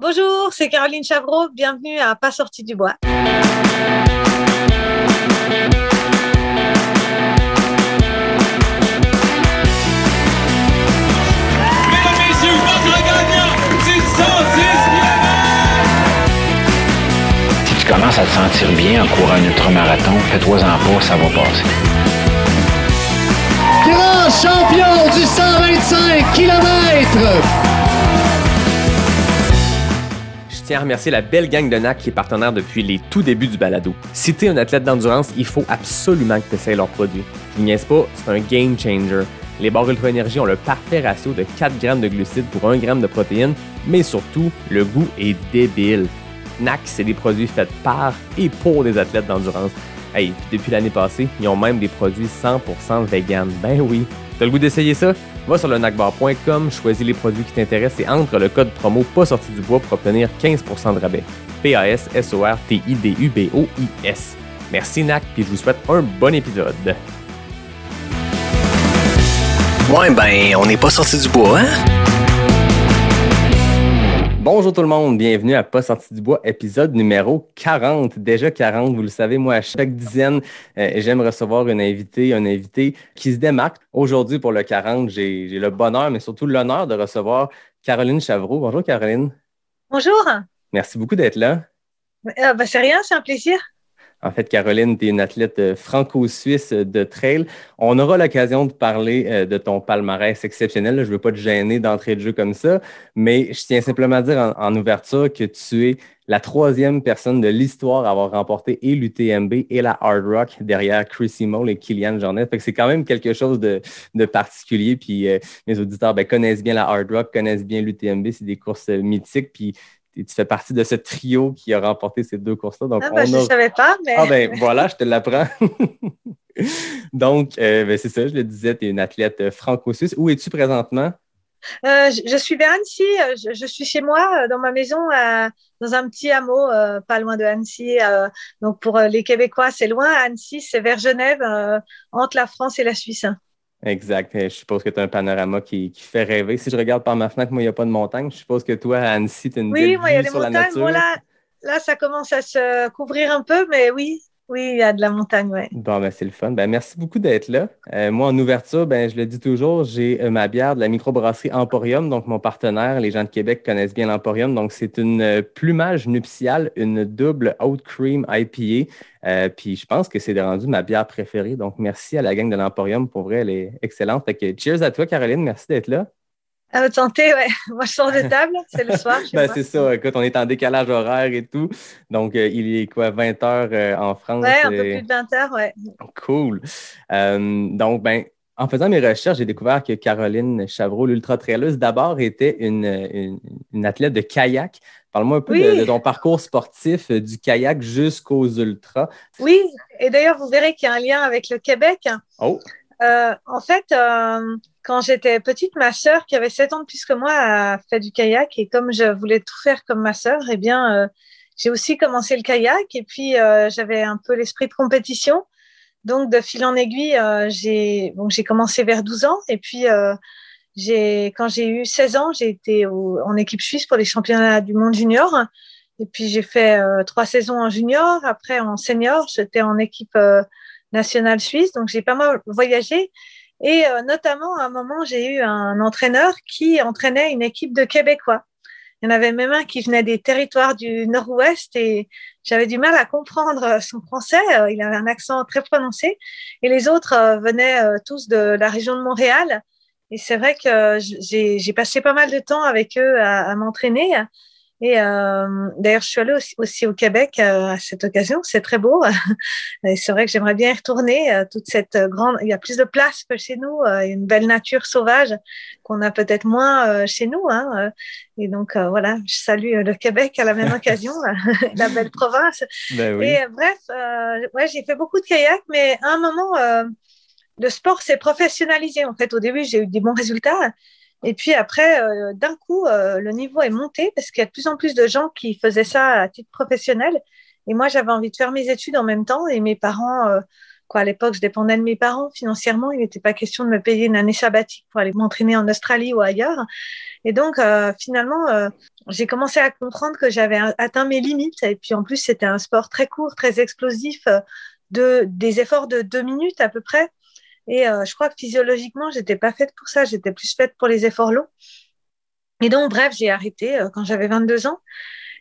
Bonjour, c'est Caroline Chavreau. Bienvenue à Pas sorti du bois. Mesdames, messieurs, votre gagnant du 110 Si tu commences à te sentir bien en courant un ultramarathon, fais-toi-en pas, ça va passer. Grand champion du 125 km. Tiens à remercier la belle gang de NAC qui est partenaire depuis les tout débuts du balado. Si tu es un athlète d'endurance, il faut absolument que tu essaies leurs produits. Je niaise pas, c'est un game changer. Les barres Ultra Énergie ont le parfait ratio de 4 grammes de glucides pour 1 gramme de protéines, mais surtout, le goût est débile. NAC, c'est des produits faits par et pour des athlètes d'endurance. Hey, puis depuis l'année passée, ils ont même des produits 100% vegan. Ben oui. T'as le goût d'essayer ça? Va sur le nacbar.com, choisis les produits qui t'intéressent et entre le code promo pas sorti du bois pour obtenir 15% de rabais. P-A-S-S-O-R-T-I-D-U-B-O-I-S. Merci NAC, puis je vous souhaite un bon épisode. Ouais, ben, on n'est pas sorti du bois, hein? Bonjour tout le monde, bienvenue à Pas sorti du bois, épisode numéro 40. Déjà 40, vous le savez, moi, à chaque dizaine, euh, j'aime recevoir une invitée, un invité qui se démarque. Aujourd'hui, pour le 40, j'ai le bonheur, mais surtout l'honneur de recevoir Caroline Chavreau. Bonjour Caroline. Bonjour. Merci beaucoup d'être là. Euh, bah, c'est rien, c'est un plaisir. En fait, Caroline, tu es une athlète euh, franco-suisse de trail. On aura l'occasion de parler euh, de ton palmarès exceptionnel. Je ne veux pas te gêner d'entrée de jeu comme ça, mais je tiens simplement à dire en, ouverture que tu es la troisième personne de l'histoire à avoir remporté et l'UTMB et la Hard Rock derrière Chrissy Mole et Kylian Jornet. C'est quand même quelque chose de, particulier. Puis euh, mes auditeurs ben, connaissent bien la Hard Rock, connaissent bien l'UTMB. C'est des courses euh, mythiques. Puis tu fais partie de ce trio qui a remporté ces deux courses-là. Donc, Ah, on je a- ne savais pas, mais ah ben voilà, je te l'apprends. Donc, euh, ben, c'est ça, je le disais, tu es une athlète euh, franco-suisse. Où es-tu présentement? euh, je, je suis vers Annecy. Je, je suis chez moi, dans ma maison, euh, dans un petit hameau, euh, pas loin de Annecy. donc, pour les Québécois, c'est loin. Annecy, c'est vers Genève, entre la France et la Suisse. Exact. Je suppose que tu as un panorama qui, qui fait rêver. Si je regarde par ma fenêtre, moi, il n'y a pas de montagne. Je suppose que toi, à Annecy, tu as une Oui, belle moi, il y a des sur la montagnes. nature. Bon, là, là, ça commence à se couvrir un peu, mais oui, oui, il y a de la montagne, ouais. Bon, ben, c'est le fun. Ben, merci beaucoup d'être là. Euh, moi, en ouverture, ben, je le dis toujours, j'ai euh, ma bière de la microbrasserie Emporium, donc mon partenaire. Les gens de Québec connaissent bien l'Emporium. Donc, c'est une euh, plumage nuptiale, une double Oat Cream IPA. Puis, je pense que c'est rendu ma bière préférée. Donc, merci à la gang de l'Emporium. Pour vrai, elle est excellente. Fait que, cheers à toi, Caroline. Merci d'être là. À votre santé, ouais. Moi, je sors de table, c'est le soir. Ben, c'est ça. Écoute, on est en décalage horaire et tout. Donc, euh, il est quoi, 20 heures euh, en France? Ouais, un peu euh, plus de 20 heures, ouais. Cool. Euh, donc, ben, en faisant mes recherches, j'ai découvert que Caroline Chavreau, l'ultra-traileuse, d'abord était une, une- une athlète de kayak. Parle-moi un peu Oui. de, de ton parcours sportif du kayak jusqu'aux ultras. Oui, et d'ailleurs, vous verrez qu'il y a un lien avec le Québec. Oh, Euh, en fait, euh, quand j'étais petite, ma sœur, qui avait 7 ans de plus que moi, a fait du kayak. Et comme je voulais tout faire comme ma sœur, eh bien, euh, j'ai aussi commencé le kayak. Et puis, j'avais un peu l'esprit de compétition. Donc, de fil en aiguille, j'ai j'ai commencé vers 12 ans. Et puis, quand j'ai eu 16 ans, j'ai été en équipe suisse pour les championnats du monde junior. Et puis, j'ai fait trois saisons en junior. Après, en senior, j'étais en équipe nationale suisse. Donc, j'ai pas mal voyagé. Et euh, notamment, à un moment, j'ai eu un entraîneur qui entraînait une équipe de Québécois. Il y en avait même un qui venait des territoires du Nord-Ouest et j'avais du mal à comprendre son français. Euh, Il avait un accent très prononcé. Et les autres euh, venaient tous de la région de Montréal. Et c'est vrai que j'ai passé pas mal de temps avec eux à m'entraîner. Et euh, d'ailleurs, je suis allée aussi, aussi au Québec euh, à cette occasion. C'est très beau. Et c'est vrai que j'aimerais bien y retourner. euh, toute cette grande, il y a plus de place que chez nous. Il y a une belle nature sauvage qu'on a peut-être moins chez nous. Hein, et donc voilà, je salue le Québec à la même occasion, la belle province. ben oui. Et bref, ouais, j'ai fait beaucoup de kayak, mais à un moment, le sport s'est professionnalisé. En fait, au début, j'ai eu des bons résultats. Et puis après, euh, d'un coup, euh, le niveau est monté parce qu'il y a de plus en plus de gens qui faisaient ça à titre professionnel. Et moi, j'avais envie de faire mes études en même temps et mes parents euh, Quoi, à l'époque, je dépendais de mes parents financièrement. Il n'était pas question de me payer une année sabbatique pour aller m'entraîner en Australie ou ailleurs. Et donc, finalement, j'ai commencé à comprendre que j'avais atteint mes limites. Et puis, en plus, c'était un sport très court, très explosif, de, des efforts de deux minutes à peu près. Et euh, je crois que physiologiquement, j'étais pas faite pour ça. J'étais plus faite pour les efforts longs. Et donc, bref, j'ai arrêté euh, quand j'avais 22 ans.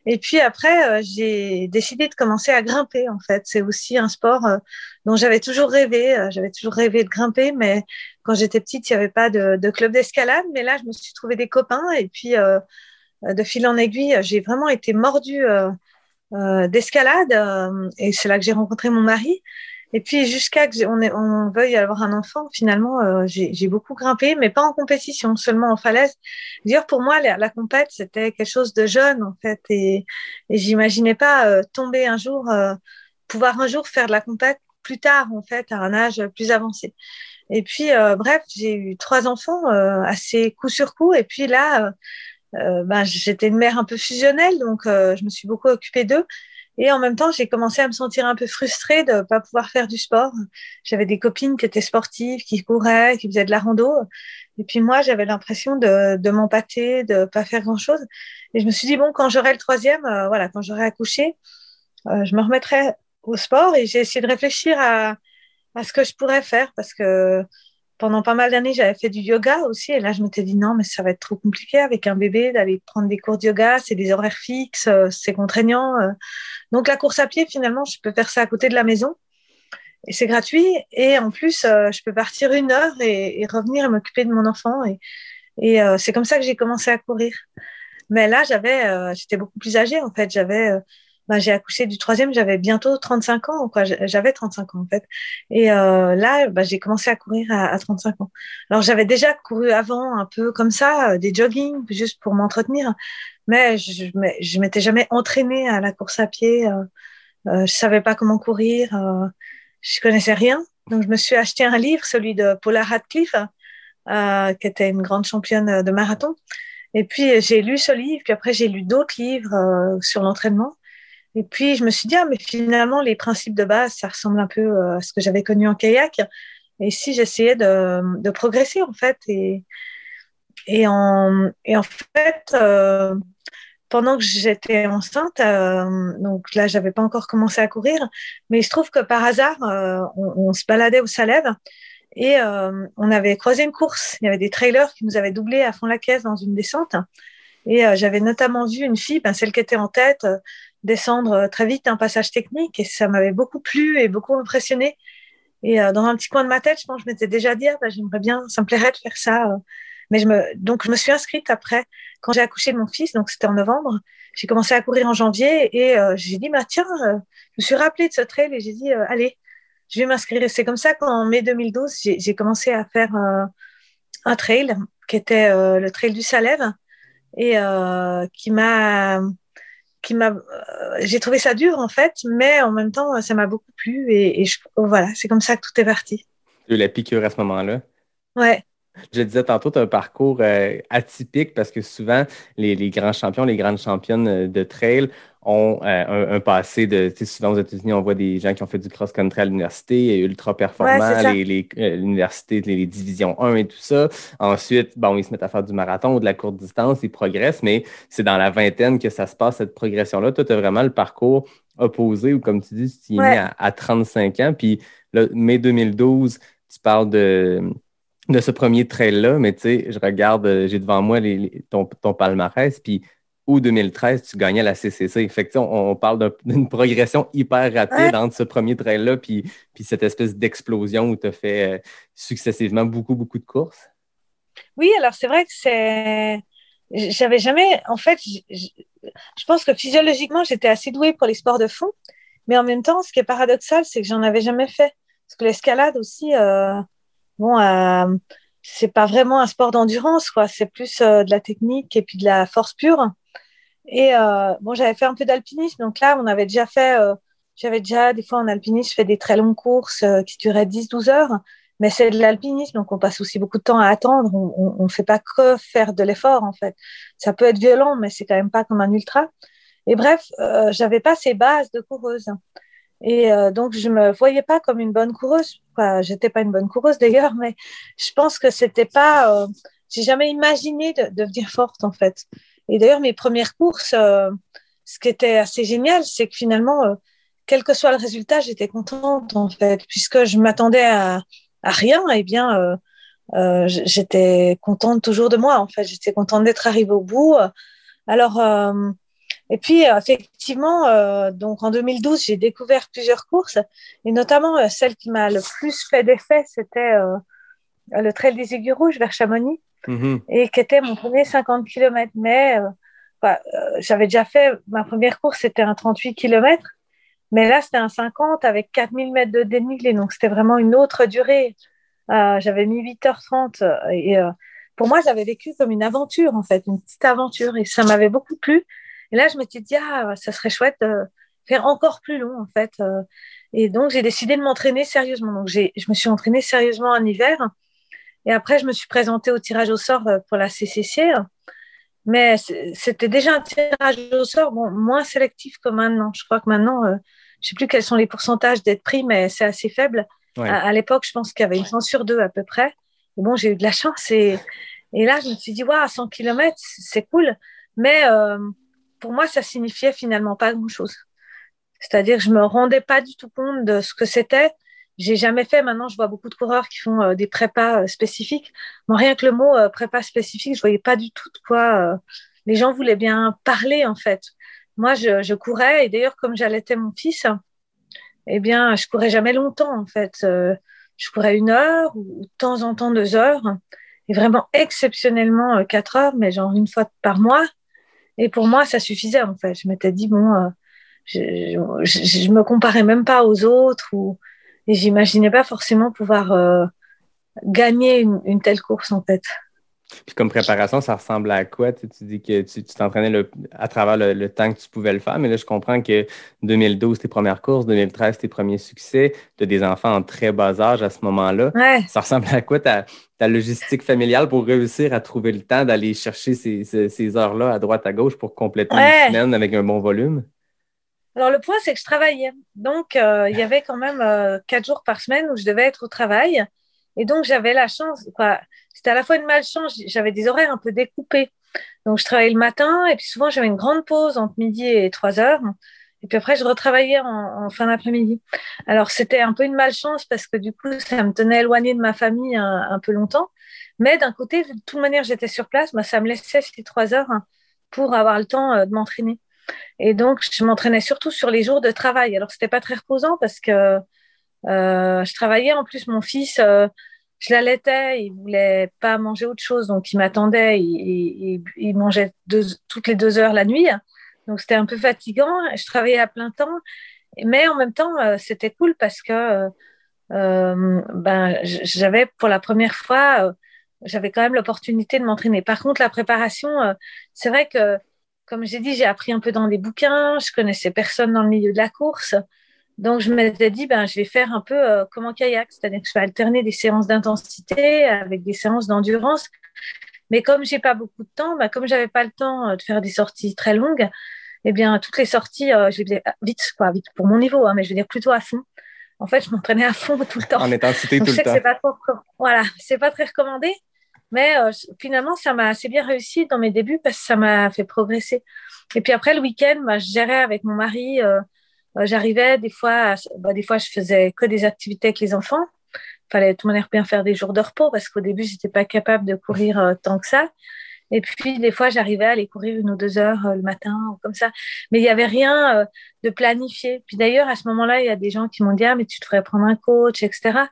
Et puis après, euh, j'ai décidé de commencer à grimper, en fait. C'est aussi un sport euh, dont j'avais toujours rêvé. Euh, j'avais toujours rêvé de grimper, mais quand j'étais petite, il n'y avait pas de, de club d'escalade. Mais là, je me suis trouvé des copains. Et puis, euh, de fil en aiguille, j'ai vraiment été mordue euh, euh, d'escalade. euh, et c'est là que j'ai rencontré mon mari. Et puis, jusqu'à que on, ait- on veuille avoir un enfant, finalement, euh, j'ai beaucoup grimpé, mais pas en compétition, seulement en falaise. D'ailleurs, pour moi, la, compète, c'était quelque chose de jeune, en fait. Et, et j'imaginais pas euh, tomber un jour, euh, pouvoir un jour faire de la compète plus tard, en fait, à un âge plus avancé. Et puis, euh, bref, j'ai eu trois enfants euh, assez coup sur coup. Et puis là, euh, ben, j'étais une mère un peu fusionnelle, donc je me suis beaucoup occupée d'eux. Et en même temps, j'ai commencé à me sentir un peu frustrée de ne pas pouvoir faire du sport. J'avais des copines qui étaient sportives, qui couraient, qui faisaient de la rando. Et puis moi, j'avais l'impression de, de m'empâter, de pas faire grand-chose. Et je me suis dit, bon, quand j'aurai le troisième, euh, voilà, quand j'aurai accouché, euh, je me remettrai au sport. Et j'ai essayé de réfléchir à, à ce que je pourrais faire parce que pendant pas mal d'années, j'avais fait du yoga aussi. Et là, je m'étais dit, non, mais ça va être trop compliqué avec un bébé d'aller prendre des cours de yoga. C'est des horaires fixes, euh, c'est contraignant. euh. Donc, la course à pied, finalement, je peux faire ça à côté de la maison. Et c'est gratuit. Et en plus, euh, je peux partir une heure et, revenir et m'occuper de mon enfant. Et, et c'est comme ça que j'ai commencé à courir. Mais là, j'avais, j'étais beaucoup plus âgée, en fait. J'avais, ben, j'ai accouché du troisième, j'avais bientôt 35 ans, quoi. J'avais 35 ans, en fait. Et euh, là, ben, j'ai commencé à courir à, à 35 ans. Alors, j'avais déjà couru avant, un peu comme ça, euh, des jogging, juste pour m'entretenir. Mais je, je m'étais jamais entraînée à la course à pied. Euh, euh, je savais pas comment courir. Euh, je connaissais rien. Donc, je me suis acheté un livre, celui de Paula Radcliffe, euh, qui était une grande championne de marathon. Et puis, j'ai lu ce livre, puis après, j'ai lu d'autres livres sur l'entraînement. Et puis, je me suis dit, ah, mais finalement, les principes de base, ça ressemble un peu euh, à ce que j'avais connu en kayak. Et si j'essayais de, de progresser, en fait, et, et, en, et en fait, euh, pendant que j'étais enceinte, euh, donc là, j'avais pas encore commencé à courir, mais il se trouve que par hasard, on, se baladait au Salève et on avait croisé une course. Il y avait des trailers qui nous avaient doublé à fond la caisse dans une descente. Et j'avais notamment vu une fille, ben, celle qui était en tête, descendre très vite un passage technique et ça m'avait beaucoup plu et beaucoup impressionné. Et euh, dans un petit coin de ma tête, je pense, je m'étais déjà dit, ah, ben, j'aimerais bien, ça me plairait de faire ça. Mais je me, donc je me suis inscrite après, quand j'ai accouché de mon fils, donc c'était en novembre. J'ai commencé à courir en janvier et euh, j'ai dit, bah tiens, euh, je me suis rappelé de ce trail et j'ai dit, euh, allez, je vais m'inscrire. C'est comme ça qu'en mai 2012, j'ai commencé à faire euh, un trail qui était euh, le trail du Salève et euh, qui m'a qui m'a euh, j'ai trouvé ça dur en fait mais en même temps ça m'a beaucoup plu et, et je, voilà c'est comme ça que tout est parti. Eu la piqûre à ce moment-là? Ouais. Je disais tantôt, tu as un parcours euh, atypique parce que souvent, les, les, grands champions, les grandes championnes de trail ont euh, un, un, passé de. Tu sais, souvent aux États-Unis, on voit des gens qui ont fait du cross-country à l'université, ultra performants, ouais, les, les, euh, les, les, divisions 1 et tout ça. Ensuite, bon, ils se mettent à faire du marathon ou de la courte distance, ils progressent, mais c'est dans la vingtaine que ça se passe, cette progression-là. Toi, tu as vraiment le parcours opposé ou, comme tu dis, tu es ouais. né à, à, 35 ans. Puis, là, mai 2012, tu parles de de ce premier trail-là, mais tu sais, je regarde, euh, j'ai devant moi les, les, ton, ton, palmarès, puis août 2013, tu gagnais la CCC. Fait que, on, on parle d'une progression hyper rapide entre ce premier trail-là puis, puis cette espèce d'explosion où tu as fait euh, successivement beaucoup, beaucoup de courses. Oui, alors c'est vrai que c'est... J'avais jamais... En fait, je, je pense que physiologiquement, j'étais assez douée pour les sports de fond, mais en même temps, ce qui est paradoxal, c'est que j'en avais jamais fait. Parce que l'escalade aussi... Euh bon, euh, c'est pas vraiment un sport d'endurance, quoi. C'est plus de la technique et puis de la force pure. Et euh, bon, j'avais fait un peu d'alpinisme, donc là, on avait déjà fait, euh, j'avais déjà des fois en alpinisme, je fais des très longues courses euh, qui duraient 10-12 heures, mais c'est de l'alpinisme, donc on passe aussi beaucoup de temps à attendre. On, on fait pas que faire de l'effort, en fait. Ça peut être violent, mais c'est quand même pas comme un ultra. Et bref, euh, j'avais pas ces bases de coureuse. Et euh, donc, je me voyais pas comme une bonne coureuse. Enfin, j'étais pas une bonne coureuse d'ailleurs, mais je pense que c'était pas. Euh, j'ai jamais imaginé de, devenir forte en fait. Et d'ailleurs, mes premières courses, euh, ce qui était assez génial, c'est que finalement, euh, quel que soit le résultat, j'étais contente en fait, puisque je m'attendais à, rien. Et eh bien, euh, j'étais contente toujours de moi en fait. J'étais contente d'être arrivée au bout. Alors et puis, effectivement, donc en 2012, j'ai découvert plusieurs courses, et notamment celle qui m'a le plus fait d'effet, c'était le Trail des Aiguilles Rouges vers Chamonix, Mhm. et qui était mon premier 50 km. Mais bah, j'avais déjà fait, ma première course, c'était un 38 km, mais là, c'était un 50 avec 4000 mètres de dénivelé, donc c'était vraiment une autre durée. j'avais mis 8h30, et pour moi, j'avais vécu comme une aventure, en fait, une petite aventure, et ça m'avait beaucoup plu. Et là, je m'étais dit, ah, ça serait chouette de faire encore plus long, en fait. Euh. Et donc, j'ai décidé de m'entraîner sérieusement. Donc, je me suis entraînée sérieusement en hiver. Et après, je me suis présentée au tirage au sort euh, pour la CCC. Mais c'était déjà un tirage au sort bon, moins sélectif que maintenant. Je crois que maintenant, euh, je ne sais plus quels sont les pourcentages d'être pris, mais c'est assez faible. Ouais. À, à l'époque, je pense qu'il y avait une chance sur deux à peu près. Et bon, j'ai eu de la chance. Et, et là, je me suis dit, waouh, 100 km, c'est cool. Mais euh, pour moi, ça signifiait finalement pas grand-chose. C'est-à-dire que je me rendais pas du tout compte de ce que c'était. J'ai jamais fait. Maintenant, je vois beaucoup de coureurs qui font euh, des prépas euh, spécifiques. Bon, rien que le mot euh, prépa spécifique, je voyais pas du tout de quoi euh, les gens voulaient bien parler en fait. Moi, je, courais et d'ailleurs, comme j'allaitais mon fils, eh bien, je courais jamais longtemps en fait. Je courais une heure ou de temps en temps deux heures et vraiment exceptionnellement quatre heures, mais genre une fois par mois. Et pour moi, ça suffisait en fait. Je m'étais dit bon, je, je, me comparais même pas aux autres ou et j'imaginais pas forcément pouvoir euh, gagner une, une, telle course en fait. Puis comme préparation, ça ressemble à quoi? Tu, tu dis que tu t'entraînais à travers le, le, temps que tu pouvais le faire, mais là, je comprends que 2012, tes premières courses, 2013, tes premiers succès, tu as des enfants en très bas âge à ce moment-là. Ouais. Ça ressemble à quoi ta, ta, logistique familiale pour réussir à trouver le temps d'aller chercher ces, ces, ces heures-là à droite, à gauche pour compléter ouais. une semaine avec un bon volume? Alors, le point, c'est que je travaillais. Donc, euh, il y avait quand même euh, quatre jours par semaine où je devais être au travail. Et donc, j'avais la chance, quoi. C'était à la fois une malchance, j'avais des horaires un peu découpés. Donc, je travaillais le matin et puis souvent, j'avais une grande pause entre midi et 3 heures. Et puis après, je retravaillais en, fin d'après-midi. Alors, c'était un peu une malchance parce que du coup, ça me tenait éloignée de ma famille un, un peu longtemps. Mais d'un côté, de toute manière, j'étais sur place, bah, ça me laissait ces 3 heures pour avoir le temps euh, de m'entraîner. Et donc, je m'entraînais surtout sur les jours de travail. Alors, c'était pas très reposant parce que euh, je travaillais. En plus, mon fils, euh, je l'allaitais, il voulait pas manger autre chose, donc il m'attendait. Il, il, mangeait toutes les deux heures la nuit, donc c'était un peu fatigant. Je travaillais à plein temps, mais en même temps, euh, c'était cool parce que ben, j'avais pour la première fois, j'avais quand même l'opportunité de m'entraîner. Par contre, la préparation, c'est vrai que comme j'ai dit, j'ai appris un peu dans les bouquins, je connaissais personne dans le milieu de la course. Donc, je m'étais dit, ben, je vais faire un peu euh, comme en kayak, c'est-à-dire que je vais alterner des séances d'intensité avec des séances d'endurance. Mais comme j'ai pas beaucoup de temps, ben, comme j'avais pas le temps euh, de faire des sorties très longues, eh bien, toutes les sorties, euh, je les faisais vite, quoi, vite pour mon niveau, hein, mais je veux dire plutôt à fond. En fait, je m'entraînais à fond tout le temps. En intensité tout je sais le temps. Que pas trop, voilà, c'est pas très recommandé. Mais euh, finalement, ça m'a assez bien réussi dans mes débuts parce que ça m'a fait progresser. Et puis après, le week-end, bah, je gérais avec mon mari. Euh, euh, J'arrivais des fois, bah, des fois, je faisais que des activités avec les enfants. Fallait de toute manière bien faire des jours de repos parce qu'au début, j'étais pas capable de courir tant que ça. Et puis, des fois, j'arrivais à aller courir une ou deux heures le matin ou comme ça. Mais il y avait rien de planifié. Puis d'ailleurs, à ce moment-là, il y a des gens qui m'ont dit, ah, mais tu devrais prendre un coach, etc.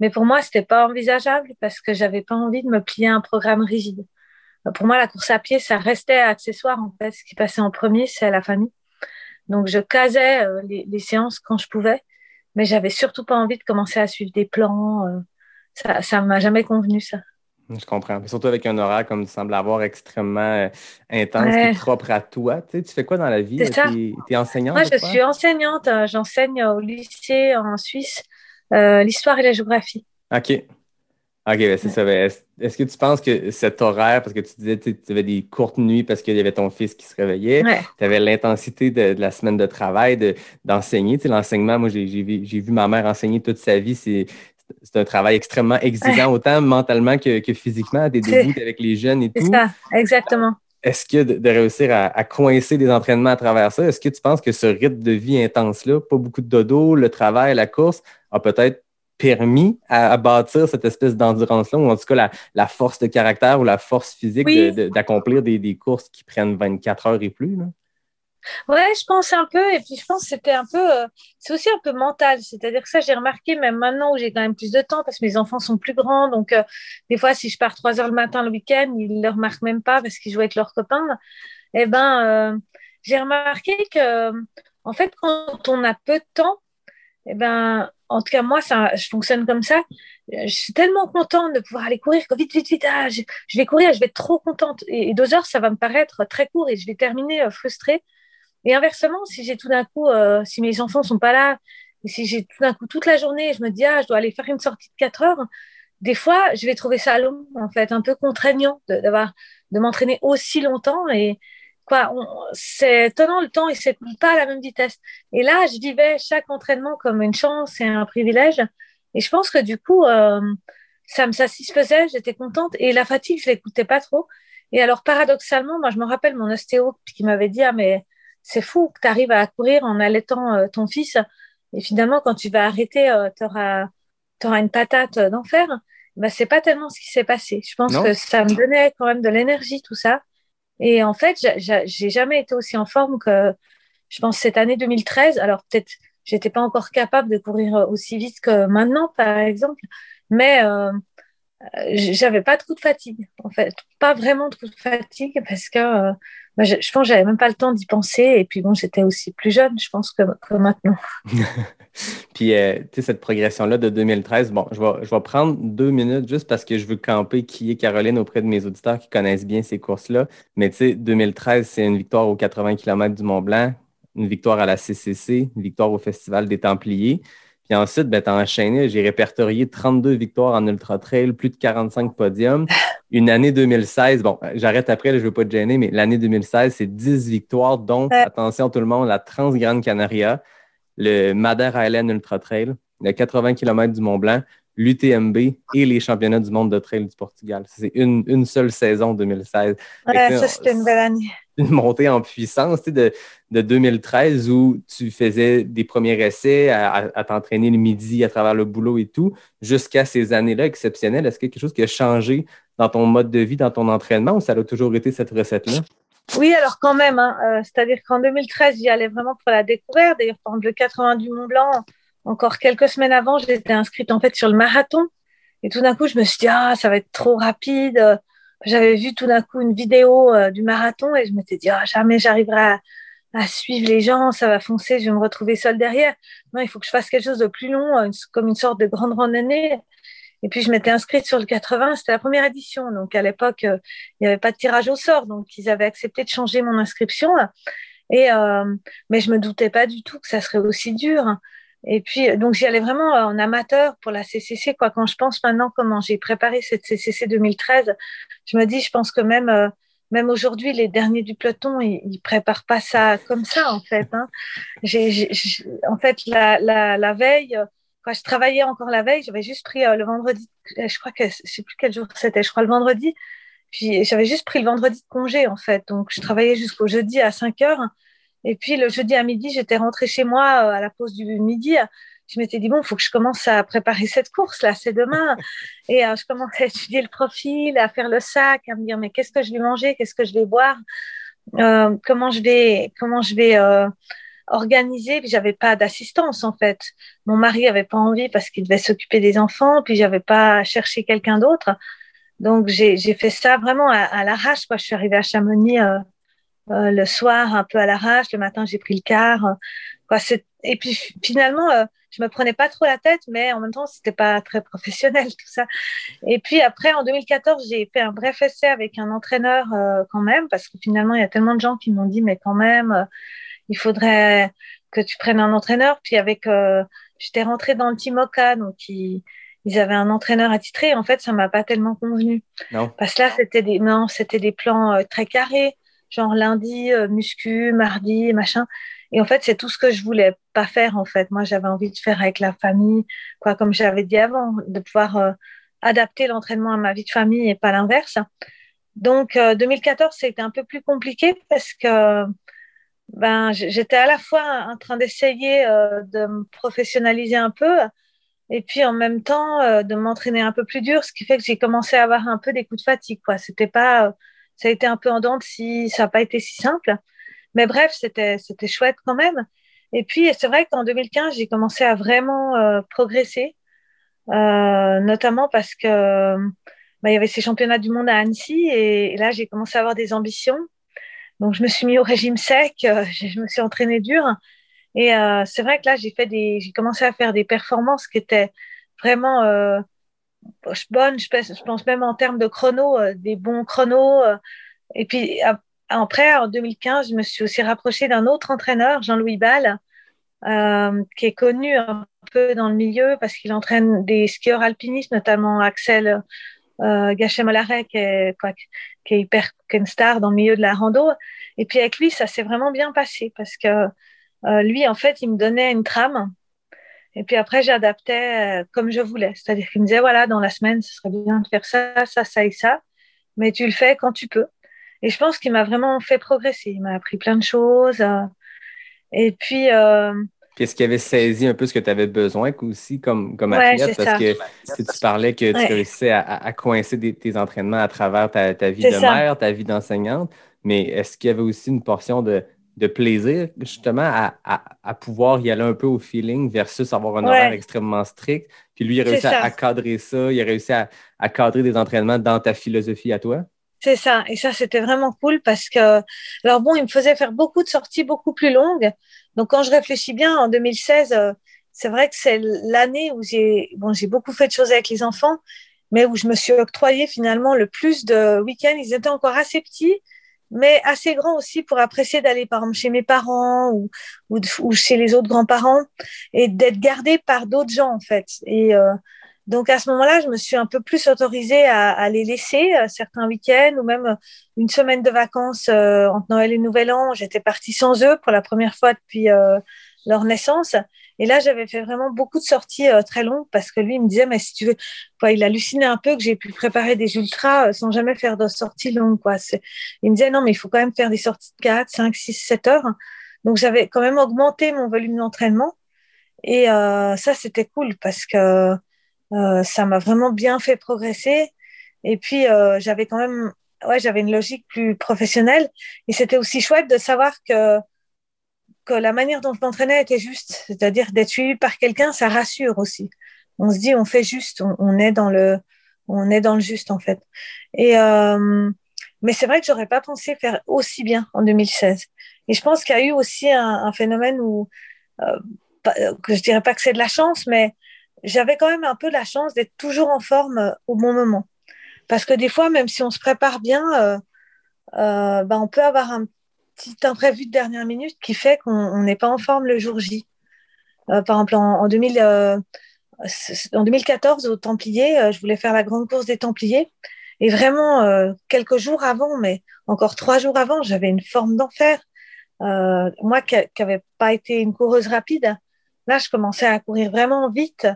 Mais pour moi, c'était pas envisageable parce que j'avais pas envie de me plier à un programme rigide. Pour moi, la course à pied, ça restait accessoire en fait. Ce qui passait en premier, c'est la famille. Donc, je casais euh, les, les, séances quand je pouvais, mais j'avais surtout pas envie de commencer à suivre des plans. Euh, ça, ça m'a jamais convenu ça. Je comprends. Mais surtout avec un horaire comme tu sembles avoir extrêmement euh, intense ouais. et propre à toi. Tu, sais, tu fais quoi dans la vie? Tu es, enseignante? Moi, je suis enseignante. euh, J'enseigne au lycée en Suisse euh, l'histoire et la géographie. OK. OK, ben c'est ça. Ben, est-ce que tu penses que cet horaire, parce que tu disais que tu avais des courtes nuits parce qu'il y avait ton fils qui se réveillait, tu avais l'intensité de, la semaine de travail, d'enseigner. L'enseignement, moi, j'ai vu, ma mère enseigner toute sa vie. C'est un travail extrêmement exigeant, autant mentalement que, physiquement, des débuts avec les jeunes et tout. C'est ça, exactement. Est-ce que de, réussir à, à, coincer des entraînements à travers ça, est-ce que tu penses que ce rythme de vie intense-là, pas beaucoup de dodo, le travail, la course, a peut-être permis à, bâtir cette espèce d'endurance-là, ou en tout cas la, force de caractère ou la force physique d'accomplir des, courses qui prennent 24 heures et plus? Là? Ouais, je pense un peu, et puis je pense que c'était un peu, euh, c'est aussi un peu mental, c'est-à-dire que ça, j'ai remarqué même maintenant où j'ai quand même plus de temps parce que mes enfants sont plus grands, donc euh, des fois, si je pars 3 heures le matin le week-end, ils ne le remarquent même pas parce qu'ils jouent avec leurs copains. Eh ben, euh, j'ai remarqué que, en fait, quand on a peu de temps, eh ben, en tout cas, moi, ça, je fonctionne comme ça. Je suis tellement contente de pouvoir aller courir, vite, vite, vite, ah, je, vais courir, je vais être trop contente. Et, deux heures, ça va me paraître très court et je vais terminer frustrée. Et inversement, si j'ai tout d'un coup, euh, si mes enfants sont pas là, et si j'ai tout d'un coup toute la journée, je me dis, ah, je dois aller faire une sortie de quatre heures, des fois, je vais trouver ça long, en fait, un peu contraignant d'avoir, de m'entraîner aussi longtemps. Et, c'est étonnant le temps, il s'écoule pas à la même vitesse. Et là, je vivais chaque entraînement comme une chance et un privilège. Et je pense que du coup, euh, ça me satisfaisait, j'étais contente. Et la fatigue, je l'écoutais pas trop. Et alors, paradoxalement, moi, je me rappelle mon ostéo qui m'avait dit, ah, mais c'est fou que tu arrives à courir en allaitant euh, ton fils. Et finalement, quand tu vas arrêter, euh, tu auras, une patate d'enfer. Ben, c'est pas tellement ce qui s'est passé. Je pense que ça me donnait quand même de l'énergie, tout ça. Et en fait, j'ai jamais été aussi en forme que, je pense, cette année 2013. Alors peut-être, j'étais pas encore capable de courir aussi vite que maintenant, par exemple, mais euh, j'avais pas trop de fatigue, en fait, pas vraiment trop de fatigue parce que euh, je, pense que j'avais même pas le temps d'y penser. Et puis bon, j'étais aussi plus jeune, je pense, que, maintenant. Puis, euh, tu sais, cette progression-là de 2013, bon, je vais, je vais prendre deux minutes juste parce que je veux camper qui est Caroline auprès de mes auditeurs qui connaissent bien ces courses-là. Mais tu sais, 2013, c'est une victoire aux 80 km du Mont-Blanc, une victoire à la CCC, une victoire au Festival des Templiers. Puis ensuite, ben, tu as enchaîné, j'ai répertorié 32 victoires en ultra-trail, plus de 45 podiums. Une année 2016, bon, j'arrête après, je ne veux pas te gêner, mais l'année 2016, c'est 10 victoires, dont, attention tout le monde, la Trans-Grande Canaria le Madère Island Ultra Trail, le 80 km du Mont Blanc, l'UTMB et les championnats du monde de trail du Portugal. C'est une, seule saison 2016. Ouais, ça, c'était une belle année. Une montée en puissance de, de 2013 où tu faisais des premiers essais à, t'entraîner le midi à travers le boulot et tout, jusqu'à ces années-là exceptionnelles. Est-ce qu'il y a quelque chose qui a changé dans ton mode de vie, dans ton entraînement ou ça a toujours été cette recette-là? Oui, alors quand même, hein, euh, c'est-à-dire qu'en 2013, j'y allais vraiment pour la découverte. D'ailleurs, pendant le 80 du Mont Blanc, encore quelques semaines avant, j'étais inscrite en fait sur le marathon. Et tout d'un coup, je me suis dit, ah, ça va être trop rapide. J'avais vu tout d'un coup une vidéo euh, du marathon et je m'étais dit, ah, jamais j'arriverai à, suivre les gens, ça va foncer, je vais me retrouver seule derrière. Non, il faut que je fasse quelque chose de plus long, euh, comme une sorte de grande randonnée. Et puis, je m'étais inscrite sur le 80, c'était la première édition. Donc, à l'époque, euh, il n'y avait pas de tirage au sort. Donc, ils avaient accepté de changer mon inscription. Et, mais je me doutais pas du tout que ça serait aussi dur. Et puis, donc, j'y allais vraiment en amateur pour la CCC. Quoi. Quand je pense maintenant comment j'ai préparé cette CCC 2013, je me dis, je pense que même, euh, même aujourd'hui, les derniers du peloton, ils, ils préparent pas ça comme ça, en fait. Hein. J'ai, en fait, la, la, la veille, quand je travaillais encore la veille, j'avais juste pris euh, le vendredi, euh, je crois que je sais plus quel jour c'était, je crois le vendredi. Puis j'avais juste pris le vendredi de congé en fait. Donc je travaillais jusqu'au jeudi à 5 heures. Et puis le jeudi à midi, j'étais rentrée chez moi euh, à la pause du midi. Je m'étais dit, bon, il faut que je commence à préparer cette course là, c'est demain. Et je commençais à étudier le profil, à faire le sac, à me dire, mais qu'est-ce que je vais manger, qu'est-ce que je vais boire, comment je vais, comment je vais organisée, puis j'avais pas d'assistance en fait. Mon mari avait pas envie parce qu'il devait s'occuper des enfants, puis j'avais pas cherché quelqu'un d'autre. Donc j'ai fait ça vraiment à, l'arrache. Quoi. Je suis arrivée à Chamonix euh, euh, le soir un peu à l'arrache, le matin j'ai pris le car. quoi. Et puis finalement, euh, je me prenais pas trop la tête, mais en même temps c'était pas très professionnel tout ça. Et puis après en 2014 j'ai fait un bref essai avec un entraîneur quand même parce que finalement il y a tellement de gens qui m'ont dit mais quand même il faudrait que tu prennes un entraîneur. Puis avec, euh, j'étais rentrée dans le Timoca, donc qui, ils avaient un entraîneur attitré. En fait, ça m'a pas tellement convenu. Non. Parce que là, c'était des, non, c'était des plans euh, très carrés, genre lundi, euh, muscu, mardi, machin. Et en fait, c'est tout ce que je voulais pas faire, en fait. Moi, j'avais envie de faire avec la famille, quoi, comme j'avais dit avant, de pouvoir euh, adapter l'entraînement à ma vie de famille et pas l'inverse. Donc, 2014, c'était un peu plus compliqué parce que ben, j'étais à la fois en train d'essayer de me professionnaliser un peu, et puis en même temps euh, de m'entraîner un peu plus dur, ce qui fait que j'ai commencé à avoir un peu des coups de fatigue. Quoi. C'était pas, euh, ça a été un peu en dents si ça n'a pas été si simple. Mais bref, c'était, c'était chouette quand même. Et puis c'est vrai qu'en 2015, j'ai commencé à vraiment euh, progresser, notamment parce que bah, y avait ces championnats du monde à Annecy et, là j'ai commencé à avoir des ambitions. Donc je me suis mis au régime sec, je me suis entraînée dur. Et euh, c'est vrai que là, j'ai fait des, j'ai commencé à faire des performances qui étaient vraiment bonnes. Je pense, même en termes de chrono, euh, des bons chronos. Euh. et puis après, en 2015, je me suis aussi rapprochée d'un autre entraîneur, Jean-Louis Ball, euh, qui est connu un peu dans le milieu parce qu'il entraîne des skieurs alpinistes, notamment Axel euh, Gachet-Mollaret, qui est, hyper qui une star dans le milieu de la rando. Et puis avec lui, ça s'est vraiment bien passé parce que lui, en fait, il me donnait une trame. Et puis après, j'adaptais euh, comme je voulais. C'est-à-dire qu'il me disait, voilà, dans la semaine, ce serait bien de faire ça, ça, ça et ça. Mais tu le fais quand tu peux. Et je pense qu'il m'a vraiment fait progresser. Il m'a appris plein de choses. Euh. et puis. Est-ce qu'il avait saisi un peu ce que tu avais besoin aussi comme, comme athlète? Parce que si tu parlais que tu réussissais à, coincer tes entraînements à travers ta, ta vie de mère, ta vie d'enseignante, mais est-ce qu'il y avait aussi une portion de, de plaisir, justement, à, à, pouvoir y aller un peu au feeling versus avoir un horaire extrêmement strict. Puis lui, il a réussi à, cadrer ça, il a réussi à, cadrer des entraînements dans ta philosophie à toi. C'est ça. Et ça, c'était vraiment cool parce que, alors bon, il me faisait faire beaucoup de sorties beaucoup plus longues. Donc, quand je réfléchis bien, en 2016, euh, c'est vrai que c'est l'année où j'ai, bon, j'ai beaucoup fait de choses avec les enfants, mais où je me suis octroyé finalement le plus de week-ends. Ils étaient encore assez petits mais assez grand aussi pour apprécier d'aller par exemple chez mes parents ou, ou, chez les autres grands-parents et d'être gardé par d'autres gens en fait. Et euh, donc à ce moment-là, je me suis un peu plus autorisée à, à les laisser euh, certains week-ends ou même une semaine de vacances euh, entre Noël et Nouvel An. J'étais partie sans eux pour la première fois depuis leur naissance. Et là, j'avais fait vraiment beaucoup de sorties euh, très longues parce que lui, il me disait, mais si tu veux, quoi, il hallucinait un peu que j'ai pu préparer des ultras euh, sans jamais faire de sorties longues. Quoi. Il me disait, non, mais il faut quand même faire des sorties de 4, 5, 6, 7 heures. Donc, j'avais quand même augmenté mon volume d'entraînement. Et euh, ça, c'était cool parce que euh, ça m'a vraiment bien fait progresser. Et puis, j'avais quand même, ouais, j'avais une logique plus professionnelle. Et c'était aussi chouette de savoir que que la manière dont je m'entraînais était juste, c'est-à-dire d'être suivi par quelqu'un, ça rassure aussi. On se dit, on fait juste, on, est dans le, on est dans le juste en fait. Et euh, mais c'est vrai que j'aurais pas pensé faire aussi bien en 2016. Et je pense qu'il y a eu aussi un, phénomène où, euh, que je dirais pas que c'est de la chance, mais j'avais quand même un peu la chance d'être toujours en forme euh, au bon moment. Parce que des fois, même si on se prépare bien, euh, ben on peut avoir un petit imprévu de dernière minute qui fait qu'on n'est pas en forme le jour J. Euh, par exemple, en, 2000, euh, en 2014, au Templiers, euh, je voulais faire la grande course des Templiers. Et vraiment, quelques jours avant, mais encore trois jours avant, j'avais une forme d'enfer. moi qui n'avais pas été une coureuse rapide, là, je commençais à courir vraiment vite.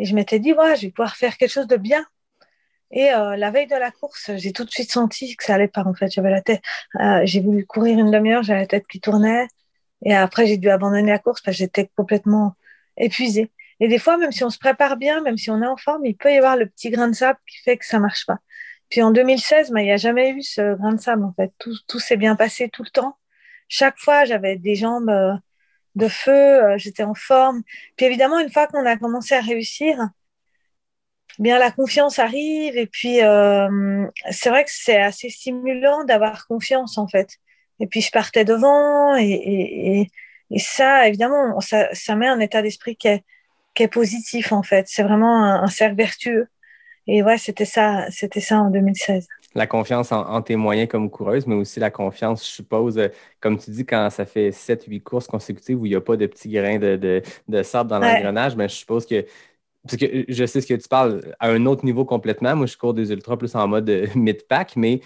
Et je m'étais dit, ouais, je vais pouvoir faire quelque chose de bien. Et euh, la veille de la course, j'ai tout de suite senti que ça allait pas en fait. J'avais la tête, euh, j'ai voulu courir une demi-heure, j'avais la tête qui tournait. Et après, j'ai dû abandonner la course parce que j'étais complètement épuisée. Et des fois, même si on se prépare bien, même si on est en forme, il peut y avoir le petit grain de sable qui fait que ça marche pas. Puis en 2016, bah, il n'y a jamais eu ce grain de sable en fait. Tout, tout s'est bien passé tout le temps. Chaque fois, j'avais des jambes euh, de feu, euh, j'étais en forme. Puis évidemment, une fois qu'on a commencé à réussir, bien la confiance arrive et puis euh, c'est vrai que c'est assez stimulant d'avoir confiance en fait. Et puis je partais devant et, et, et ça évidemment ça, ça, met un état d'esprit qui est, qui est positif en fait. C'est vraiment un, cercle vertueux. Et ouais, c'était ça, c'était ça en 2016 la confiance en, tes moyens comme coureuse, mais aussi la confiance, je suppose, euh, comme tu dis, quand ça fait 7-8 courses consécutives où il n'y a pas de petits grains de, de, de sable dans l'engrenage, mais je suppose que parce que je sais ce que tu parles à un autre niveau complètement. Moi, je cours des ultras plus en mode euh, mid-pack, mais